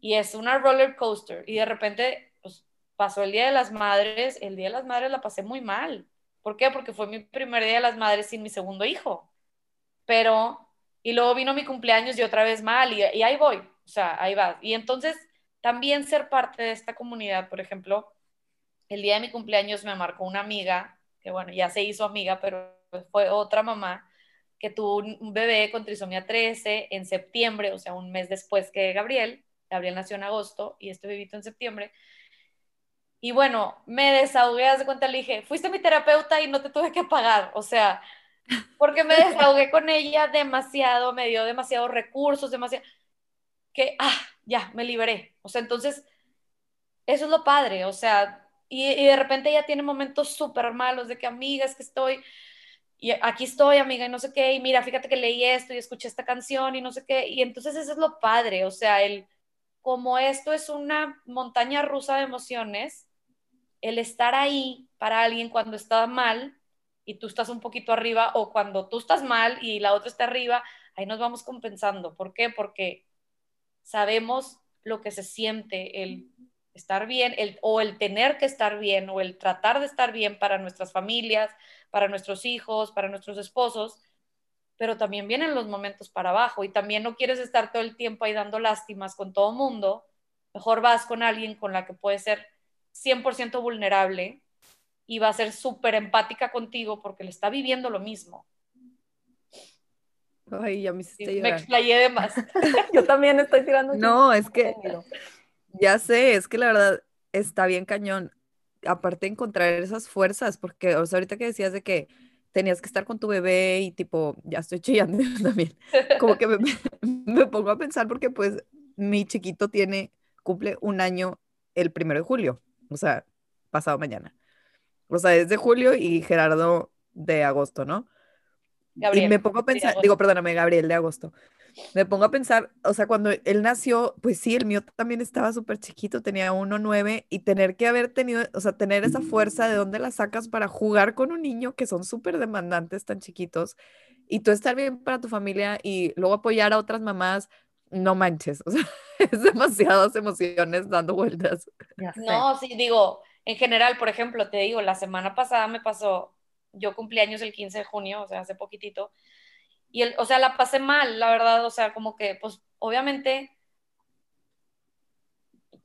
y es una roller coaster y de repente, pues pasó el Día de las Madres, el Día de las Madres la pasé muy mal, ¿Por qué? Porque fue mi primer día de las madres sin mi segundo hijo. Pero, y luego vino mi cumpleaños y otra vez mal, y, ahí voy, o sea, ahí va. Y entonces, también ser parte de esta comunidad, por ejemplo, el día de mi cumpleaños me marcó una amiga, que bueno, ya se hizo amiga, pero fue otra mamá que tuvo un bebé con trisomía 13 en septiembre, o sea, un mes después que Gabriel. Gabriel nació en agosto y este bebito en septiembre. Y bueno, me desahogué, de cuenta, le dije, fuiste mi terapeuta y no te tuve que pagar, o sea, porque me desahogué con ella demasiado, me dio demasiados recursos, demasiado, que, ah, ya, me liberé. O sea, entonces, eso es lo padre, o sea, y, de repente ella tiene momentos súper malos de que, amiga, es que estoy, y aquí estoy, amiga, y no sé qué, y mira, fíjate que leí esto y escuché esta canción y no sé qué, y entonces eso es lo padre, o sea, el, como esto es una montaña rusa de emociones, el estar ahí para alguien cuando está mal y tú estás un poquito arriba o cuando tú estás mal y la otra está arriba, ahí nos vamos compensando. ¿Por qué? Porque sabemos lo que se siente el estar bien el, o el tener que estar bien o el tratar de estar bien para nuestras familias, para nuestros hijos, para nuestros esposos, pero también vienen los momentos para abajo y también no quieres estar todo el tiempo ahí dando lástimas con todo mundo, mejor vas con alguien con la que puede ser 100% vulnerable y va a ser súper empática contigo porque le está viviendo lo mismo. Ay, ya me hiciste Me explayé de más. Yo también estoy tirando. No, es que ya sé, es que la verdad está bien cañón. Aparte encontrar esas fuerzas, porque o sea, ahorita que decías de que tenías que estar con tu bebé y tipo, ya estoy chillando también. Como que me, me pongo a pensar porque pues mi chiquito tiene, cumple un año el primero de julio o sea, pasado mañana. O sea, es de julio y Gerardo de agosto, ¿no? Gabriel. Y me pongo a pensar, digo, perdóname, Gabriel, de agosto. Me pongo a pensar, o sea, cuando él nació, pues sí, el mío también estaba súper chiquito, tenía 1,9 y tener que haber tenido, o sea, tener esa fuerza, ¿de dónde la sacas para jugar con un niño que son súper demandantes tan chiquitos? Y tú estar bien para tu familia y luego apoyar a otras mamás, no manches, o sea, es demasiadas emociones dando vueltas. No, sí, digo, en general, por ejemplo, te digo, la semana pasada me pasó, yo cumplí años el 15 de junio, o sea, hace poquitito, y, el, o sea, la pasé mal, la verdad, o sea, como que, pues, obviamente,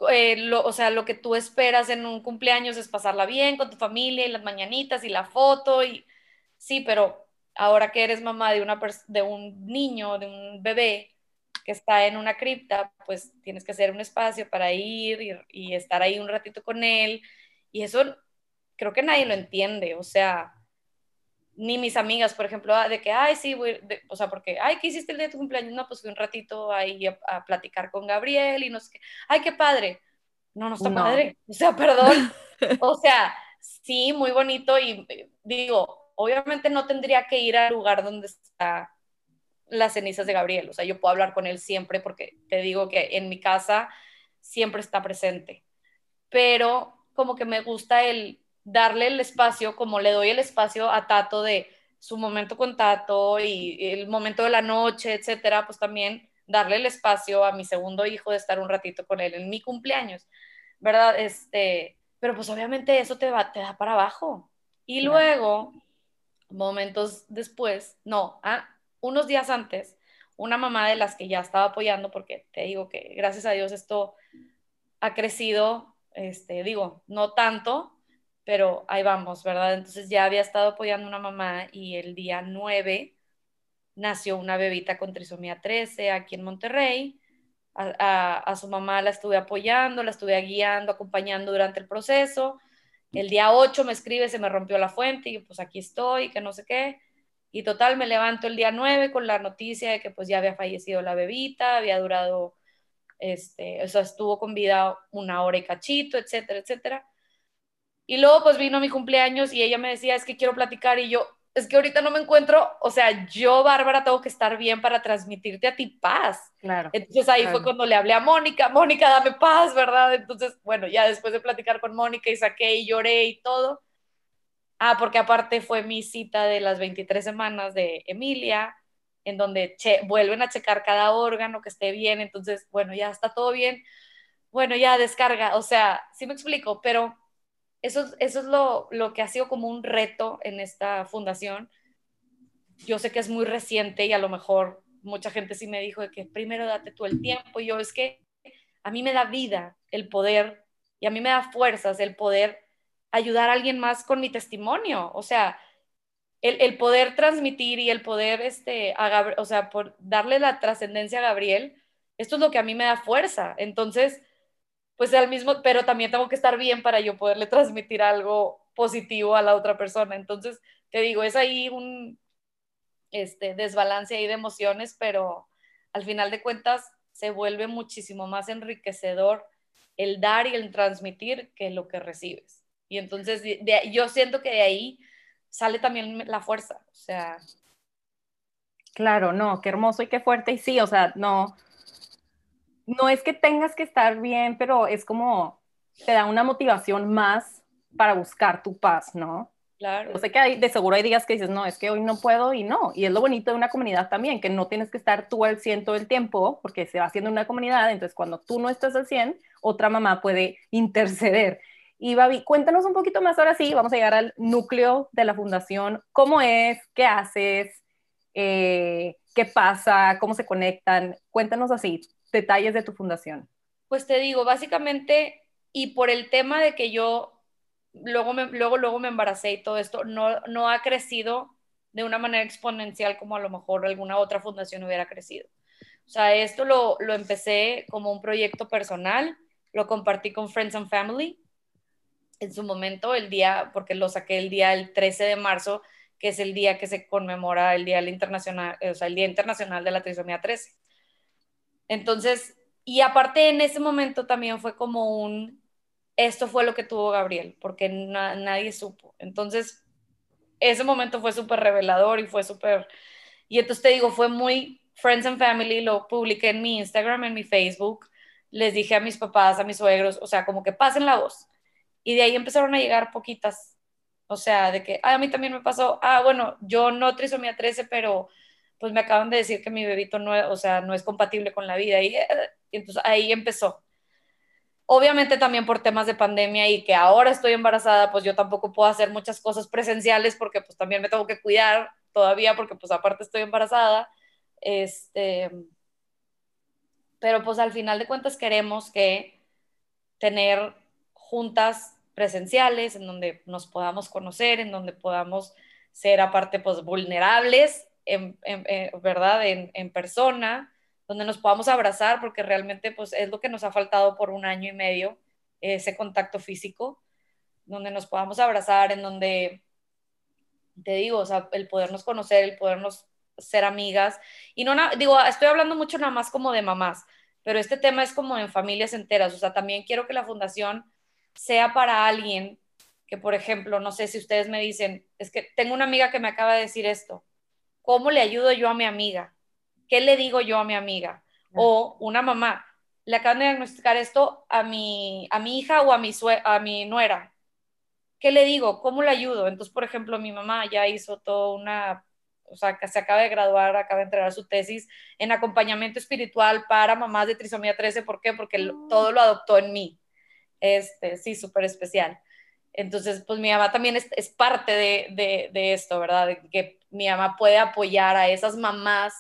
eh, lo, o sea, lo que tú esperas en un cumpleaños es pasarla bien con tu familia y las mañanitas y la foto, y sí, pero ahora que eres mamá de, una de un niño, de un bebé que está en una cripta, pues tienes que hacer un espacio para ir y, y estar ahí un ratito con él, y eso creo que nadie lo entiende, o sea, ni mis amigas, por ejemplo, ah, de que, ay, sí, voy, o sea, porque, ay, ¿qué hiciste el día de tu cumpleaños? No, pues fui un ratito ahí a, platicar con Gabriel y no sé qué, ay, qué padre. No, no está padre, o sea, perdón. o sea, sí, muy bonito y digo, obviamente no tendría que ir al lugar donde está las cenizas de Gabriel, o sea, yo puedo hablar con él siempre porque te digo que en mi casa siempre está presente, pero como que me gusta el darle el espacio, como le doy el espacio a Tato de su momento con Tato y el momento de la noche, etcétera, pues también darle el espacio a mi segundo hijo de estar un ratito con él en mi cumpleaños, ¿verdad? Este, pero pues obviamente eso te, va, te da para abajo. Y luego, momentos después, no, ah, unos días antes, una mamá de las que ya estaba apoyando, porque te digo que gracias a Dios esto ha crecido, este, digo, no tanto, pero ahí vamos, ¿verdad? Entonces ya había estado apoyando una mamá y el día 9 nació una bebita con trisomía 13 aquí en Monterrey. A, su mamá la estuve apoyando, la estuve guiando, acompañando durante el proceso. El día 8 me escribe, se me rompió la fuente y pues aquí estoy, que no sé qué. Y total, me levanto el día 9 con la noticia de que pues ya había fallecido la bebita, había durado, este, o sea, estuvo con vida una hora y cachito, etcétera, etcétera. Y luego pues vino mi cumpleaños y ella me decía, es que quiero platicar y yo, es que ahorita no me encuentro, o sea, yo, Bárbara, tengo que estar bien para transmitirte a ti paz. Claro. Entonces ahí fue cuando le hablé a Mónica, Mónica, dame paz, ¿verdad? Entonces, bueno, ya después de platicar con Mónica y saqué y lloré y todo. Ah, porque aparte fue mi cita de las 23 semanas de Emilia, en donde vuelven a checar cada órgano que esté bien, entonces, bueno, ya está todo bien, bueno, ya descarga, o sea, sí me explico, pero eso, eso es lo, lo que ha sido como un reto en esta fundación. Yo sé que es muy reciente y a lo mejor mucha gente sí me dijo de que primero date tú el tiempo. Yo es que a mí me da vida el poder y a mí me da fuerzas el poder ayudar a alguien más con mi testimonio. O sea, el, el poder transmitir y el poder, este, o sea, por darle la trascendencia a Gabriel, esto es lo que a mí me da fuerza. Entonces, pues al mismo, pero también tengo que estar bien para yo poderle transmitir algo positivo a la otra persona. Entonces, te digo, es ahí un este, desbalance ahí de emociones, pero al final de cuentas se vuelve muchísimo más enriquecedor el dar y el transmitir que lo que recibes. Y entonces yo siento que de ahí sale también la fuerza, o sea. Claro, no, qué hermoso y qué fuerte. Y sí, o sea, no, no es que tengas que estar bien, pero es como te da una motivación más para buscar tu paz, ¿no? Claro. Yo sé que hay, de seguro hay días que dices, no, es que hoy no puedo y no. Y es lo bonito de una comunidad también, que no tienes que estar tú al 100 todo el tiempo, porque se va haciendo una comunidad, entonces cuando tú no estás al 100, otra mamá puede interceder. Y Babi, cuéntanos un poquito más ahora sí, vamos a llegar al núcleo de la fundación. ¿Cómo es? ¿Qué haces? Eh, ¿Qué pasa? ¿Cómo se conectan? Cuéntanos así, detalles de tu fundación? Pues te digo, básicamente, y por el tema de que yo luego, me, luego, luego me embaracé y todo esto, no, no ha crecido de una manera exponencial como a lo mejor alguna otra fundación hubiera crecido. O sea, esto lo, lo empecé como un proyecto personal, lo compartí con Friends and Family en su momento, el día, porque lo saqué el día el 13 de marzo, que es el día que se conmemora el Día Internacional, o sea, el Día Internacional de la Trisomía 13. Entonces, y aparte en ese momento también fue como un, esto fue lo que tuvo Gabriel, porque nadie supo. Entonces, ese momento fue súper revelador y fue súper, y entonces te digo, fue muy Friends and Family, lo publiqué en mi Instagram, en mi Facebook, les dije a mis papás, a mis suegros, o sea, como que pasen la voz. Y de ahí empezaron a llegar poquitas, o sea, de que, a mí también me pasó, ah, bueno, yo no trisomía 13, pero pues me acaban de decir que mi bebito no, o sea, no es compatible con la vida. Y, y entonces ahí empezó. Obviamente también por temas de pandemia y que ahora estoy embarazada, pues yo tampoco puedo hacer muchas cosas presenciales porque pues también me tengo que cuidar todavía porque pues aparte estoy embarazada. Este, pero pues al final de cuentas queremos que tener juntas presenciales en donde nos podamos conocer, en donde podamos ser aparte pues vulnerables, en, ¿verdad? En persona donde nos podamos abrazar, porque realmente pues, es lo que nos ha faltado por un año y medio, ese contacto físico, donde nos podamos abrazar, en donde, te digo, o sea, el podernos conocer, el podernos ser amigas. Y no, digo, estoy hablando mucho nada más como de mamás, pero este tema es como en familias enteras, o sea, también quiero que la fundación sea para alguien que, por ejemplo, no sé si ustedes me dicen, es que tengo una amiga que me acaba de decir esto, ¿cómo le ayudo yo a mi amiga? ¿qué le digo yo a mi amiga? O una mamá, le acaban de diagnosticar esto a mi, a mi hija o a mi, a mi nuera. ¿Qué le digo? ¿Cómo le ayudo? Entonces, por ejemplo, mi mamá ya hizo toda una, o sea, que se acaba de graduar, acaba de entregar su tesis en acompañamiento espiritual para mamás de trisomía 13. ¿Por qué? Porque ah. todo lo adoptó en mí. Este, sí, súper especial. Entonces, pues mi mamá también es, es parte de, de, de, esto, ¿verdad? De que mi mamá puede apoyar a esas mamás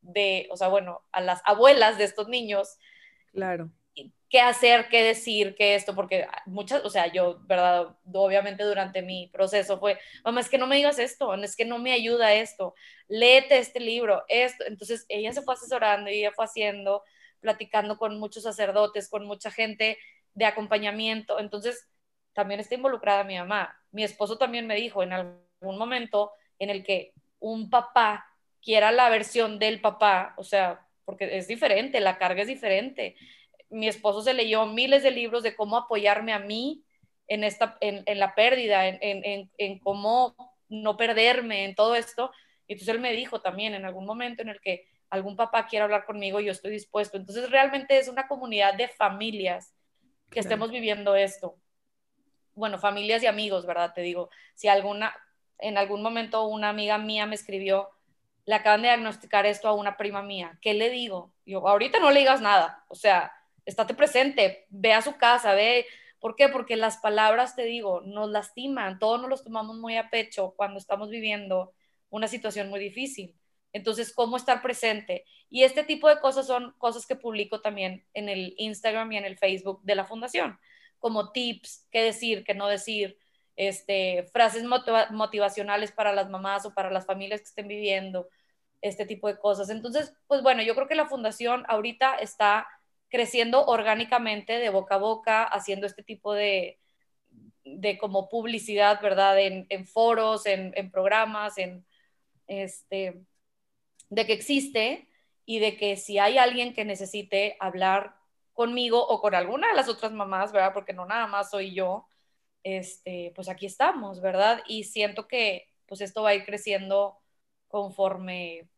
de, o sea, bueno, a las abuelas de estos niños. Claro. ¿Qué hacer, qué decir, qué esto? Porque muchas, o sea, yo, ¿verdad? Obviamente durante mi proceso fue, mamá, es que no me digas esto, es que no me ayuda esto, léete este libro, esto. Entonces ella se fue asesorando y ella fue haciendo, platicando con muchos sacerdotes, con mucha gente de acompañamiento. Entonces también está involucrada mi mamá. Mi esposo también me dijo en algún momento en el que un papá quiera la versión del papá, o sea, porque es diferente, la carga es diferente. Mi esposo se leyó miles de libros de cómo apoyarme a mí en, esta, en, la pérdida, en, en, cómo no perderme, en todo esto. Y entonces él me dijo también en algún momento en el que algún papá quiera hablar conmigo, yo estoy dispuesto. Entonces realmente es una comunidad de familias que estemos viviendo esto. Bueno, familias y amigos, ¿verdad? Te digo, si alguna, en algún momento una amiga mía me escribió, le acaban de diagnosticar esto a una prima mía, ¿qué le digo? Yo, ahorita no le digas nada, o sea, estate presente, ve a su casa, ve, ¿por qué? Porque las palabras, te digo, nos lastiman, todos nos los tomamos muy a pecho cuando estamos viviendo una situación muy difícil. Entonces, ¿cómo estar presente? Y este tipo de cosas son cosas que publico también en el Instagram y en el Facebook de la fundación, como tips, qué decir, qué no decir, este, frases motivacionales para las mamás o para las familias que estén viviendo este tipo de cosas. Entonces, pues bueno, yo creo que la fundación ahorita está creciendo orgánicamente de boca a boca, haciendo este tipo de, de como publicidad, ¿verdad? En, foros, en, en, programas, en este, de que existe y de que si hay alguien que necesite hablar conmigo o con alguna de las otras mamás, ¿verdad? Porque no nada más soy yo, este, pues aquí estamos, ¿verdad? Y siento que pues esto va a ir creciendo conforme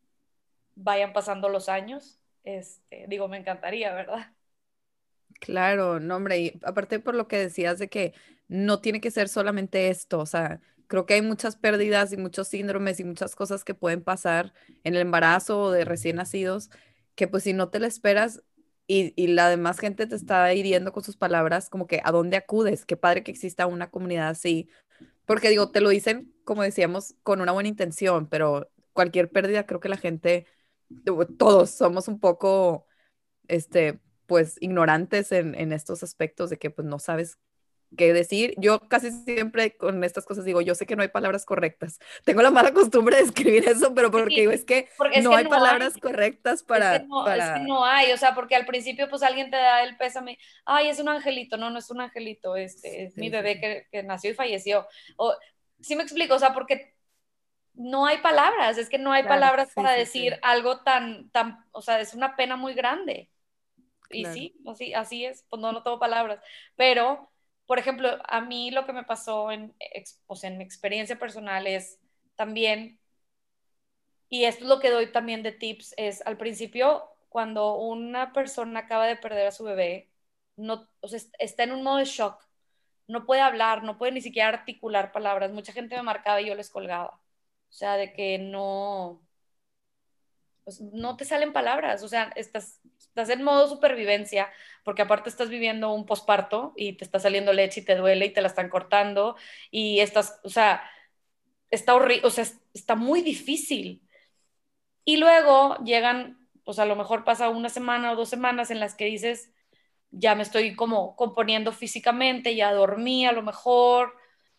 vayan pasando los años. Este, digo, me encantaría, ¿verdad? Claro, no, hombre, y aparte por lo que decías de que no tiene que ser solamente esto, o sea, creo que hay muchas pérdidas y muchos síndromes y muchas cosas que pueden pasar en el embarazo o de recién nacidos, que pues si no te la esperas, y, la demás gente te está hiriendo con sus palabras, como que a dónde acudes, qué padre que exista una comunidad así, porque digo, te lo dicen, como decíamos, con una buena intención, pero cualquier pérdida creo que la gente, todos somos un poco, este, pues ignorantes en, en estos aspectos de que pues no sabes que decir. Yo casi siempre con estas cosas digo, yo sé que no hay palabras correctas. Tengo la mala costumbre de escribir eso, pero porque digo, es que no hay palabras correctas para es que no, Es que no hay, o sea, porque al principio pues alguien te da el pésame, ay, es un angelito, no, no es un angelito, este, es mi bebé que, que, nació y falleció. O, sí me explico, o sea, porque no hay palabras, es que no hay palabras para decir algo tan, tan, o sea, es una pena muy grande. Y sí, así, así es, pues no, no tengo palabras, pero por ejemplo, a mí lo que me pasó en, o sea, en mi experiencia personal es, también, y esto es lo que doy también de tips, es al principio, cuando una persona acaba de perder a su bebé, no, está en un modo de shock, no puede hablar, no puede ni siquiera articular palabras. Mucha gente me marcaba y yo les colgaba. O sea, de que no, pues no te salen palabras, o sea, estás, estás en modo supervivencia, porque aparte estás viviendo un posparto y te está saliendo leche y te duele y te la están cortando y estás, o sea, está horrible, o sea, está muy difícil. Y luego llegan, pues a lo mejor pasa una semana o dos semanas en las que dices, ya me estoy como componiendo físicamente, ya dormí a lo mejor,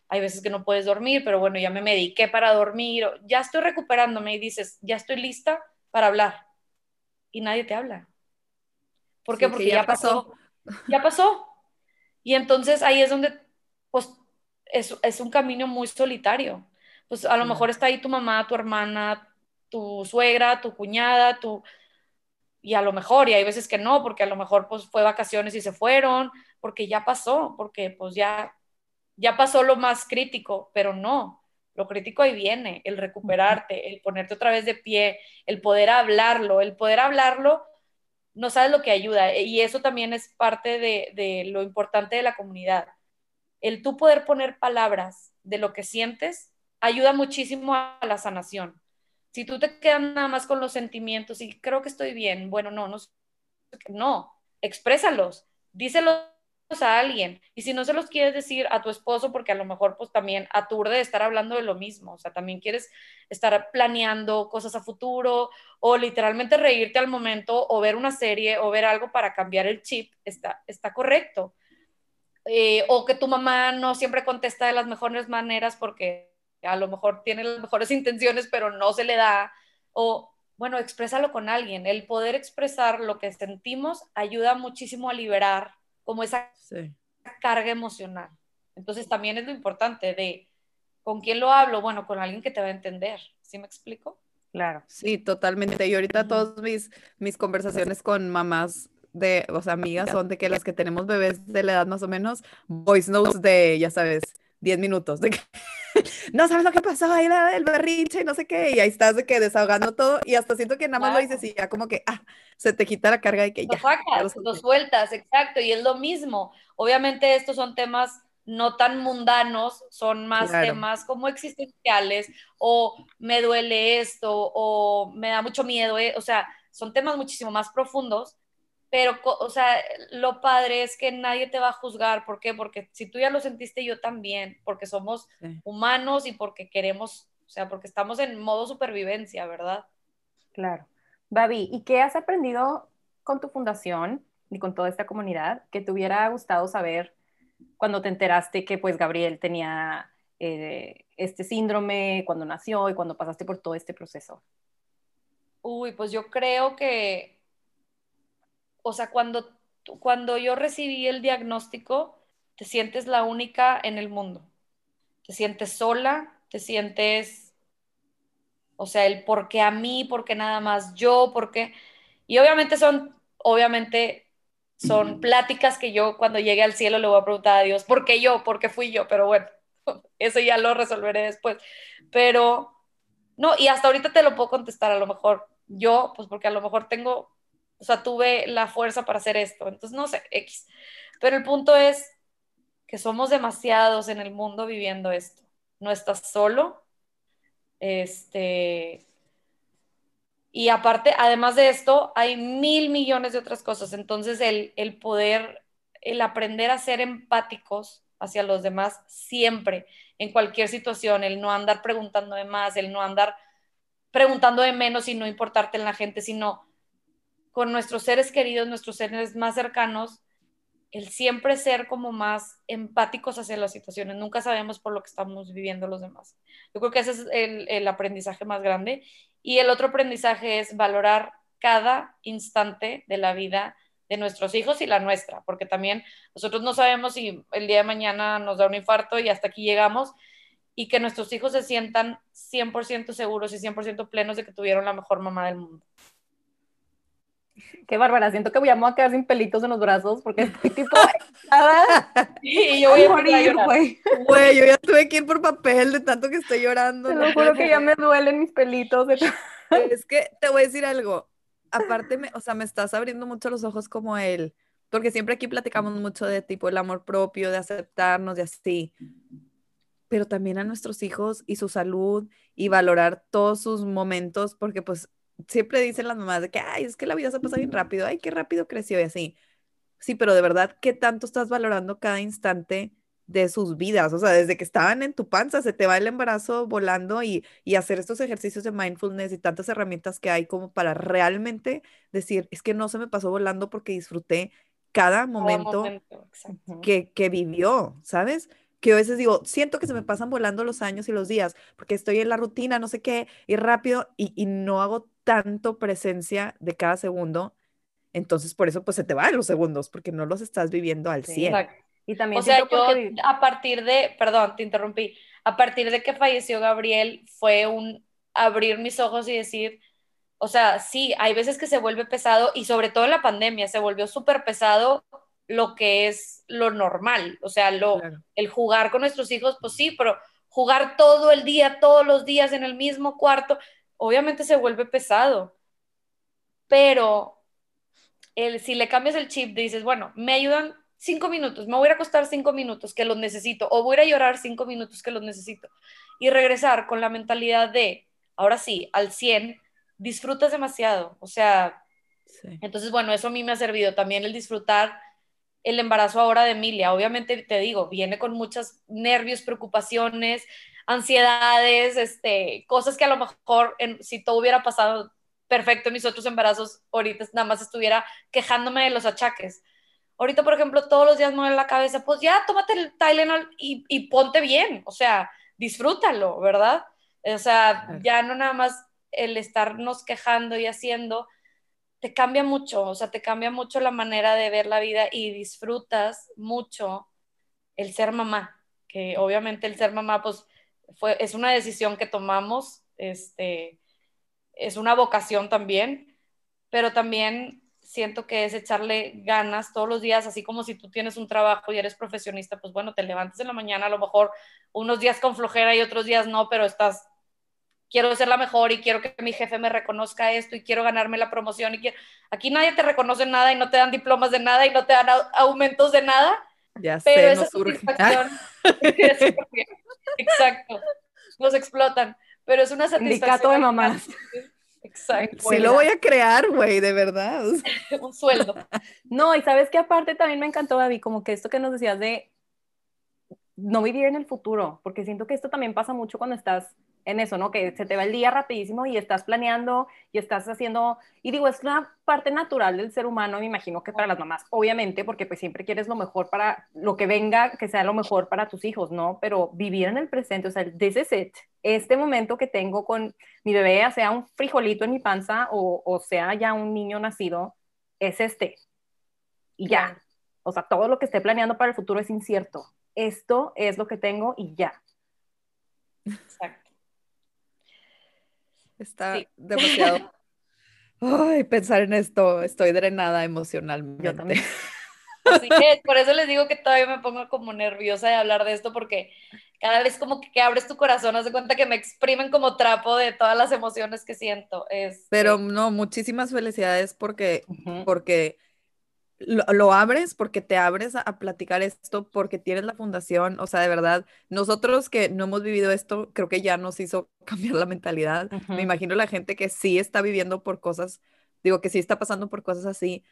hay veces que no puedes dormir, pero bueno, ya me mediqué para dormir, ya estoy recuperándome y dices, ya estoy lista para hablar. Y nadie te habla. ¿Por qué? Porque ya, pasó. Ya pasó. Y entonces ahí es donde, pues, es, es un camino muy solitario. Pues a lo mejor está ahí tu mamá, tu hermana, tu suegra, tu cuñada, tu... Y a lo mejor, y hay veces que no, porque a lo mejor pues fue vacaciones y se fueron, porque ya pasó, porque pues ya, ya pasó lo más crítico, pero no, lo crítico ahí viene, el recuperarte, el ponerte otra vez de pie, el poder hablarlo, el poder hablarlo, no sabes lo que ayuda. Y eso también es parte de, de lo importante de la comunidad. El tú poder poner palabras de lo que sientes ayuda muchísimo a la sanación. Si tú te quedas nada más con los sentimientos y creo que estoy bien, bueno, no, no, no, exprésalos, díselos a alguien. Y si no se los quieres decir a tu esposo, porque a lo mejor pues también aturde de estar hablando de lo mismo, o sea, también quieres estar planeando cosas a futuro o literalmente reírte al momento o ver una serie o ver algo para cambiar el chip, está, está correcto. Eh, o que tu mamá no siempre contesta de las mejores maneras porque a lo mejor tiene las mejores intenciones, pero no se le da. O, bueno, exprésalo con alguien. El poder expresar lo que sentimos ayuda muchísimo a liberar como esa carga emocional. Entonces también es lo importante de con quién lo hablo, bueno, con alguien que te va a entender. ¿Sí me explico? Claro. Sí, totalmente. Y ahorita todas mis, mis conversaciones con mamás de, o sea, amigas son de que las que tenemos bebés de la edad más o menos, voice notes de, ya sabes, 10 minutos, de que no sabes lo que pasó ahí el berrinche y no sé qué, y ahí estás de que desahogando todo y hasta siento que nada más lo dices y ya como que, ah, se te quita la carga de que ya. Lo sacas, lo sueltas, exacto, y es lo mismo. Obviamente estos son temas no tan mundanos, son más temas como existenciales o me duele esto o me da mucho miedo, eh, o sea, son temas muchísimo más profundos pero, o sea, lo padre es que nadie te va a juzgar. ¿Por qué? Porque si tú ya lo sentiste, yo también, porque somos humanos y porque queremos, o sea, porque estamos en modo supervivencia, ¿verdad? Claro. Babi, ¿y qué has aprendido con tu fundación y con toda esta comunidad que te hubiera gustado saber cuando te enteraste que pues Gabriel tenía eh, este síndrome cuando nació y cuando pasaste por todo este proceso? Uy, pues yo creo que o sea, cuando, cuando yo recibí el diagnóstico, te sientes la única en el mundo. Te sientes sola, te sientes, o sea, el por qué a mí, por qué nada más yo, por qué. Y obviamente son, obviamente son pláticas que yo cuando llegue al cielo le voy a preguntar a Dios, ¿por qué yo? ¿Por qué fui yo? Pero bueno, eso ya lo resolveré después. Pero, no, y hasta ahorita te lo puedo contestar a lo mejor. Yo, pues porque a lo mejor tengo o sea, tuve la fuerza para hacer esto. Entonces, no sé, X. Pero el punto es que somos demasiados en el mundo viviendo esto. No estás solo. Este. Y aparte, además de esto, hay mil millones de otras cosas. Entonces, el, el poder, el aprender a ser empáticos hacia los demás siempre, en cualquier situación, el no andar preguntando de más, el no andar preguntando de menos y no importarte en la gente, sino con nuestros seres queridos, nuestros seres más cercanos, el siempre ser como más empáticos hacia las situaciones. Nunca sabemos por lo que estamos viviendo los demás. Yo creo que ese es el, aprendizaje más grande. Y el otro aprendizaje es valorar cada instante de la vida de nuestros hijos y la nuestra, porque también nosotros no sabemos si el día de mañana nos da un infarto y hasta aquí llegamos, y que nuestros hijos se sientan 100% seguros y 100% plenos de que tuvieron la mejor mamá del mundo. Qué bárbara, siento que voy a quedar sin pelitos en los brazos porque estoy tipo y yo voy a morir, güey. Güey, yo ya tuve que ir por papel de tanto que estoy llorando. Te lo juro que ya me duelen mis pelitos. Es que te voy a decir algo. Aparte, me, o sea, me estás abriendo mucho los ojos como él, porque siempre aquí platicamos mucho de tipo el amor propio, de aceptarnos, de así pero también a nuestros hijos y su salud y valorar todos sus momentos, porque pues siempre dicen las mamás de que, ay, es que la vida se pasa bien rápido, ay, qué rápido creció y así. Sí, pero de verdad, ¿qué tanto estás valorando cada instante de sus vidas? O sea, desde que estaban en tu panza, se te va el embarazo volando y, y hacer estos ejercicios de mindfulness y tantas herramientas que hay como para realmente decir, es que no se me pasó volando porque disfruté cada momento, que, que vivió, ¿sabes? que a veces digo, siento que se me pasan volando los años y los días, porque estoy en la rutina, no sé qué, y rápido, y, no hago tanto presencia de cada segundo. Entonces, por eso, pues se te van los segundos, porque no los estás viviendo al 100. Y también o sea, yo a partir de, perdón, te interrumpí, a partir de que falleció Gabriel, fue un abrir mis ojos y decir, o sea, sí, hay veces que se vuelve pesado y sobre todo en la pandemia se volvió súper pesado lo que es lo normal, o sea, lo, el jugar con nuestros hijos, pues sí, pero jugar todo el día, todos los días en el mismo cuarto, obviamente se vuelve pesado, pero el, si le cambias el chip, dices, bueno, me ayudan cinco minutos, me voy a acostar cinco minutos que los necesito, o voy a llorar cinco minutos que los necesito, y regresar con la mentalidad de, ahora sí, al 100, disfrutas demasiado, o sea, entonces, bueno, eso a mí me ha servido también el disfrutar el embarazo ahora de Emilia. Obviamente, te digo, viene con muchos nervios, preocupaciones, ansiedades, este, cosas que a lo mejor si todo hubiera pasado perfecto en mis otros embarazos, ahorita nada más estuviera quejándome de los achaques. Ahorita, por ejemplo, todos los días me duele la cabeza, pues ya tómate el Tylenol y, y ponte bien, o sea, disfrútalo, ¿verdad? O sea, ya no nada más el estarnos quejando y haciendo, te cambia mucho, o sea, te cambia mucho la manera de ver la vida y disfrutas mucho el ser mamá, que obviamente el ser mamá, pues, es una decisión que tomamos, este, es una vocación también, pero también siento que es echarle ganas todos los días, así como si tú tienes un trabajo y eres profesionista, pues bueno, te levantas en la mañana, a lo mejor unos días con flojera y otros días no, pero estás quiero ser la mejor y quiero que mi jefe me reconozca esto y quiero ganarme la promoción y quiero... Aquí nadie te reconoce nada y no te dan diplomas de nada y no te dan aumentos de nada. Ya pero sé, esa satisfacción... Exacto. Nos explotan. Pero es una satisfacción. Sindicato de mamás. Exacto. Sí lo voy a crear, güey, de verdad. Un sueldo. No, y sabes que aparte también me encantó, David, como que esto que nos decías de no vivir en el futuro, porque siento que esto también pasa mucho cuando estás en eso, ¿no? Que se te va el día rapidísimo y estás planeando y estás haciendo, y digo, es una parte natural del ser humano, me imagino que para las mamás, obviamente, porque pues siempre quieres lo mejor para lo que venga, que sea lo mejor para tus hijos, ¿no? Pero vivir en el presente, o sea, this is it, este momento que tengo con mi bebé, sea un frijolito en mi panza o, o sea ya un niño nacido, es este. Y ya. O sea, todo lo que esté planeando para el futuro es incierto. Esto es lo que tengo y ya. Exacto. Está demasiado. Ay, pensar en esto, estoy drenada emocionalmente. Yo también. Así que por eso les digo que todavía me pongo como nerviosa de hablar de esto porque cada vez como que, abres tu corazón, haz de cuenta que me exprimen como trapo de todas las emociones que siento. Es, Pero no, muchísimas felicidades porque, porque lo, abres porque te abres a, platicar esto, porque tienes la fundación, o sea, de verdad, nosotros que no hemos vivido esto, creo que ya nos hizo cambiar la mentalidad. Me imagino la gente que sí está viviendo por cosas, digo, que sí está pasando por cosas así,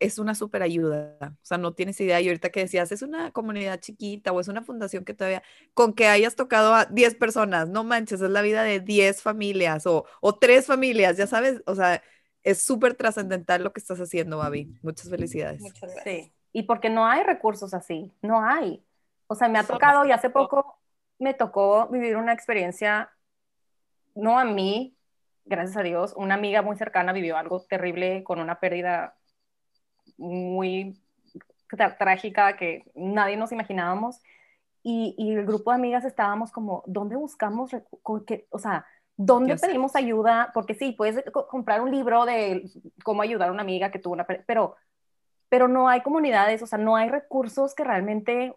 es una súper ayuda, o sea, no tienes idea, y ahorita que decías, es una comunidad chiquita o es una fundación que todavía, con que hayas tocado a 10 personas, no manches, es la vida de 10 familias o, o 3 familias, ya sabes, o sea, es súper trascendental lo que estás haciendo, Babi. Muchas felicidades. Muchas gracias. Sí, y porque no hay recursos así, no hay. O sea, me ha tocado y hace poco me tocó vivir una experiencia, no a mí, gracias a Dios, una amiga muy cercana vivió algo terrible con una pérdida muy trágica que nadie nos imaginábamos. Y, y, el grupo de amigas estábamos como, ¿dónde buscamos? o sea, ¿Dónde pedimos ayuda? Porque sí, puedes comprar un libro de cómo ayudar a una amiga que tuvo una... Pero, pero no hay comunidades, o sea, no hay recursos que realmente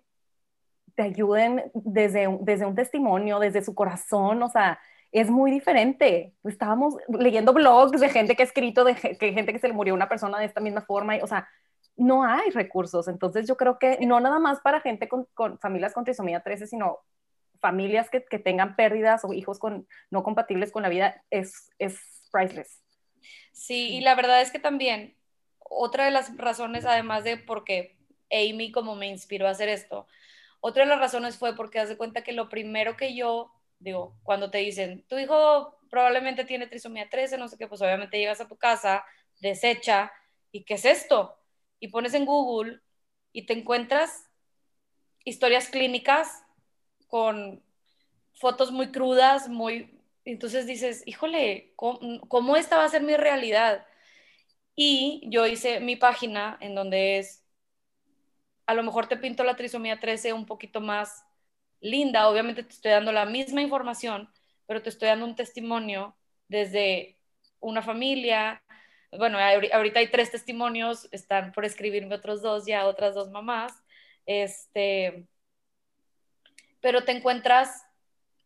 te ayuden desde, desde un testimonio, desde su corazón, o sea, es muy diferente. Estábamos leyendo blogs de gente que ha escrito, de que gente que se le murió una persona de esta misma forma, y, o sea, no hay recursos. Entonces yo creo que no nada más para gente con, con familias con trisomía 13, sino familias que, que, tengan pérdidas o hijos con, no compatibles con la vida, es, es priceless. Sí, y la verdad es que también, otra de las razones, además de porque Amy como me inspiró a hacer esto, otra de las razones fue porque hace cuenta que lo primero que yo, digo, cuando te dicen, tu hijo probablemente tiene trisomía 13, no sé qué, pues obviamente llegas a tu casa, desecha, ¿y qué es esto? Y pones en Google y te encuentras historias clínicas con fotos muy crudas, muy... Entonces dices, híjole, ¿cómo, esta va a ser mi realidad? Y yo hice mi página en donde es, a lo mejor te pinto la trisomía 13 un poquito más linda, obviamente te estoy dando la misma información, pero te estoy dando un testimonio desde una familia, bueno, ahorita hay tres testimonios, están por escribirme otros dos ya, otras dos mamás, este, pero te encuentras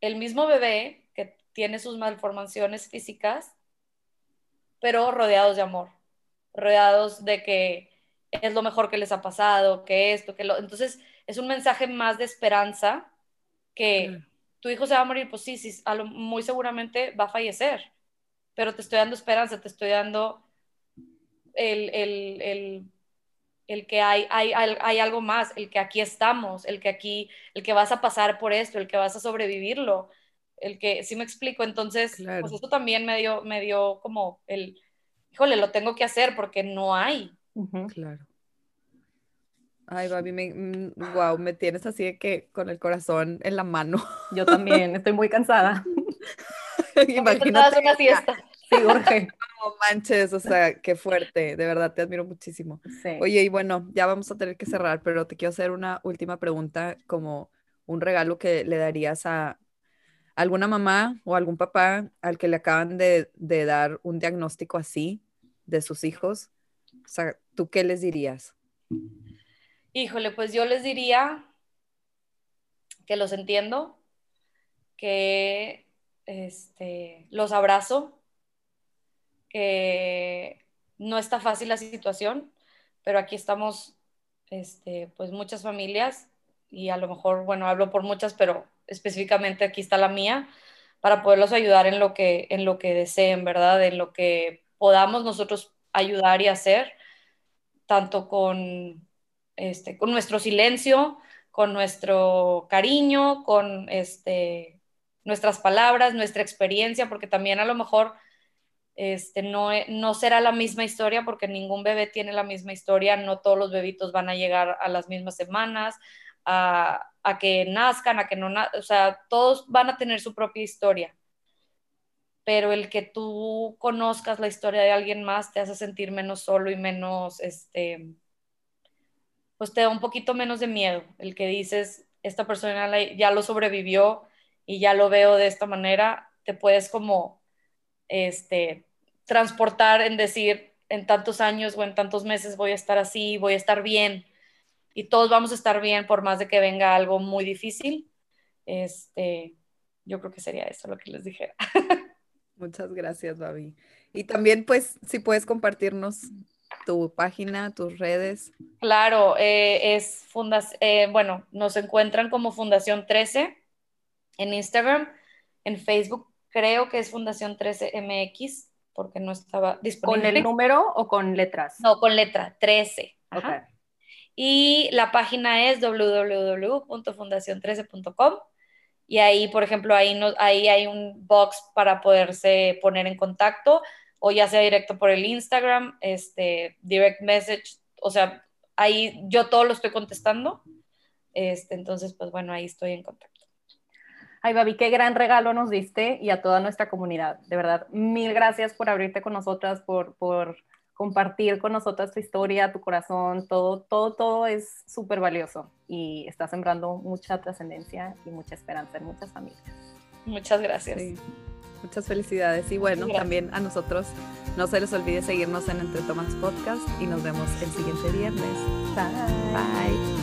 el mismo bebé que tiene sus malformaciones físicas, pero rodeados de amor, rodeados de que es lo mejor que les ha pasado, que esto, que lo... Entonces es un mensaje más de esperanza que tu hijo se va a morir, pues sí, sí, muy seguramente va a fallecer, pero te estoy dando esperanza, te estoy dando el, el el que hay, hay, hay, algo más, el que aquí estamos, el que aquí, el que vas a pasar por esto, el que vas a sobrevivirlo, el que, si me explico, entonces, pues eso también me dio, me dio como el, híjole, lo tengo que hacer porque no hay. Claro. Ay, Babi, me, wow, mm, me tienes así de que con el corazón en la mano. Yo también, estoy muy cansada. Imagínate. una fiesta. Sí, urge. manches, o sea, qué fuerte, de verdad te admiro muchísimo. Oye, y bueno, ya vamos a tener que cerrar, pero te quiero hacer una última pregunta como un regalo que le darías a alguna mamá o algún papá al que le acaban de, de dar un diagnóstico así de sus hijos. O sea, ¿tú qué les dirías? Híjole, pues yo les diría que los entiendo, que este, los abrazo, no está fácil la situación, pero aquí estamos, este, pues muchas familias y a lo mejor, bueno, hablo por muchas, pero específicamente aquí está la mía, para poderlos ayudar en lo que, en lo que deseen, ¿verdad? En lo que podamos nosotros ayudar y hacer, tanto con, este, con nuestro silencio, con nuestro cariño, con este, nuestras palabras, nuestra experiencia, porque también a lo mejor este, no, e, no será la misma historia porque ningún bebé tiene la misma historia, no todos los bebitos van a llegar a las mismas semanas, a, que nazcan, a que no, o sea, todos van a tener su propia historia. Pero el que tú conozcas la historia de alguien más te hace sentir menos solo y menos, este, pues te da un poquito menos de miedo. El que dices, esta persona ya lo sobrevivió y ya lo veo de esta manera, te puedes como, este, transportar en decir, en tantos años o en tantos meses voy a estar así, voy a estar bien y todos vamos a estar bien por más de que venga algo muy difícil. Este, yo creo que sería eso lo que les dijera. Muchas gracias, Babi. Y también, pues, si puedes compartirnos tu página, tus redes. Claro, eh, es fundación, eh, bueno, nos encuentran como Fundación 13 en Instagram, en Facebook creo que es Fundación 13 MX porque no estaba disponible. ¿Con el número o con letras? No, con letra, 13. Y la página es www.fundacion13.com y ahí, por ejemplo, ahí, no, ahí hay un box para poderse poner en contacto o ya sea directo por el Instagram, este, direct message, o sea, ahí yo todo lo estoy contestando. Este, entonces, pues bueno, ahí estoy en contacto. Ay, Babi, qué gran regalo nos diste y a toda nuestra comunidad. De verdad, mil gracias por abrirte con nosotras, por, por compartir con nosotras tu historia, tu corazón, todo, todo, todo es súper valioso y está sembrando mucha trascendencia y mucha esperanza en muchas familias. Muchas gracias. Muchas felicidades. Y bueno, también a nosotros no se les olvide seguirnos en Entre Tomas Podcast y nos vemos el siguiente viernes. Bye. Bye.